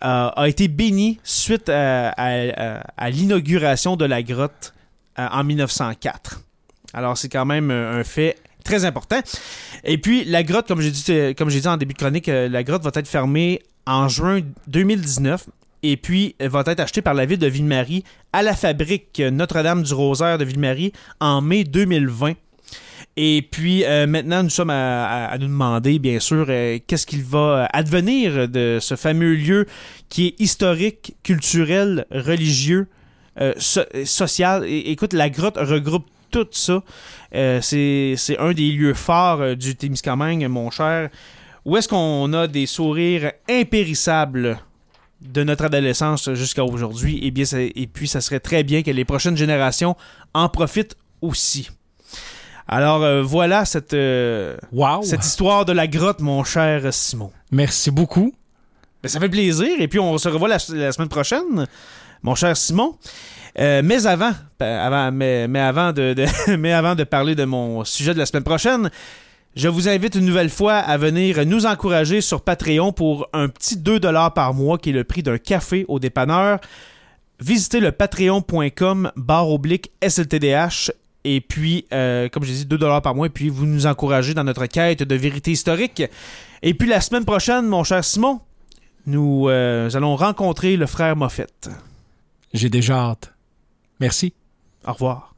a été bénie suite à l'inauguration de la grotte euh, en 1904. Alors, c'est quand même euh, un fait très important. Et puis, la grotte, comme j'ai dit, euh, comme j'ai dit en début de chronique, la grotte va être fermée en juin 2019 et puis elle va être achetée par la ville de Ville-Marie à la fabrique Notre-Dame du Rosaire de Ville-Marie en mai 2020. Et puis maintenant, nous sommes à, nous demander, bien sûr, qu'est-ce qu'il va advenir de ce fameux lieu qui est historique, culturel, religieux, euh, social. écoute, la grotte regroupe tout ça. Euh, c'est un des lieux forts euh, du Témiscamingue, mon cher. Où est-ce qu'on a des sourires impérissables de notre adolescence jusqu'à aujourd'hui? Et, eh bien, et puis, ça serait très bien que les prochaines générations en profitent aussi. Alors voilà cette, cette histoire de la grotte, mon cher Simon. Merci beaucoup. Ben, ça fait plaisir. Et puis on se revoit la semaine prochaine mon cher Simon. Euh, mais avant, avant mais, avant de, mais avant de parler de mon sujet de la semaine prochaine, je vous invite une nouvelle fois à venir nous encourager sur Patreon pour un petit 2$ par mois qui est le prix d'un café au dépanneur. Visitez le patreon.com barre oblique SLTDH et puis, euh, comme je dit, 2$ par mois et puis vous nous encouragez dans notre quête de vérité historique. Et puis la semaine prochaine, mon cher Simon, nous euh, allons rencontrer le frère Moffett. J'ai déjà hâte. Merci. Au revoir.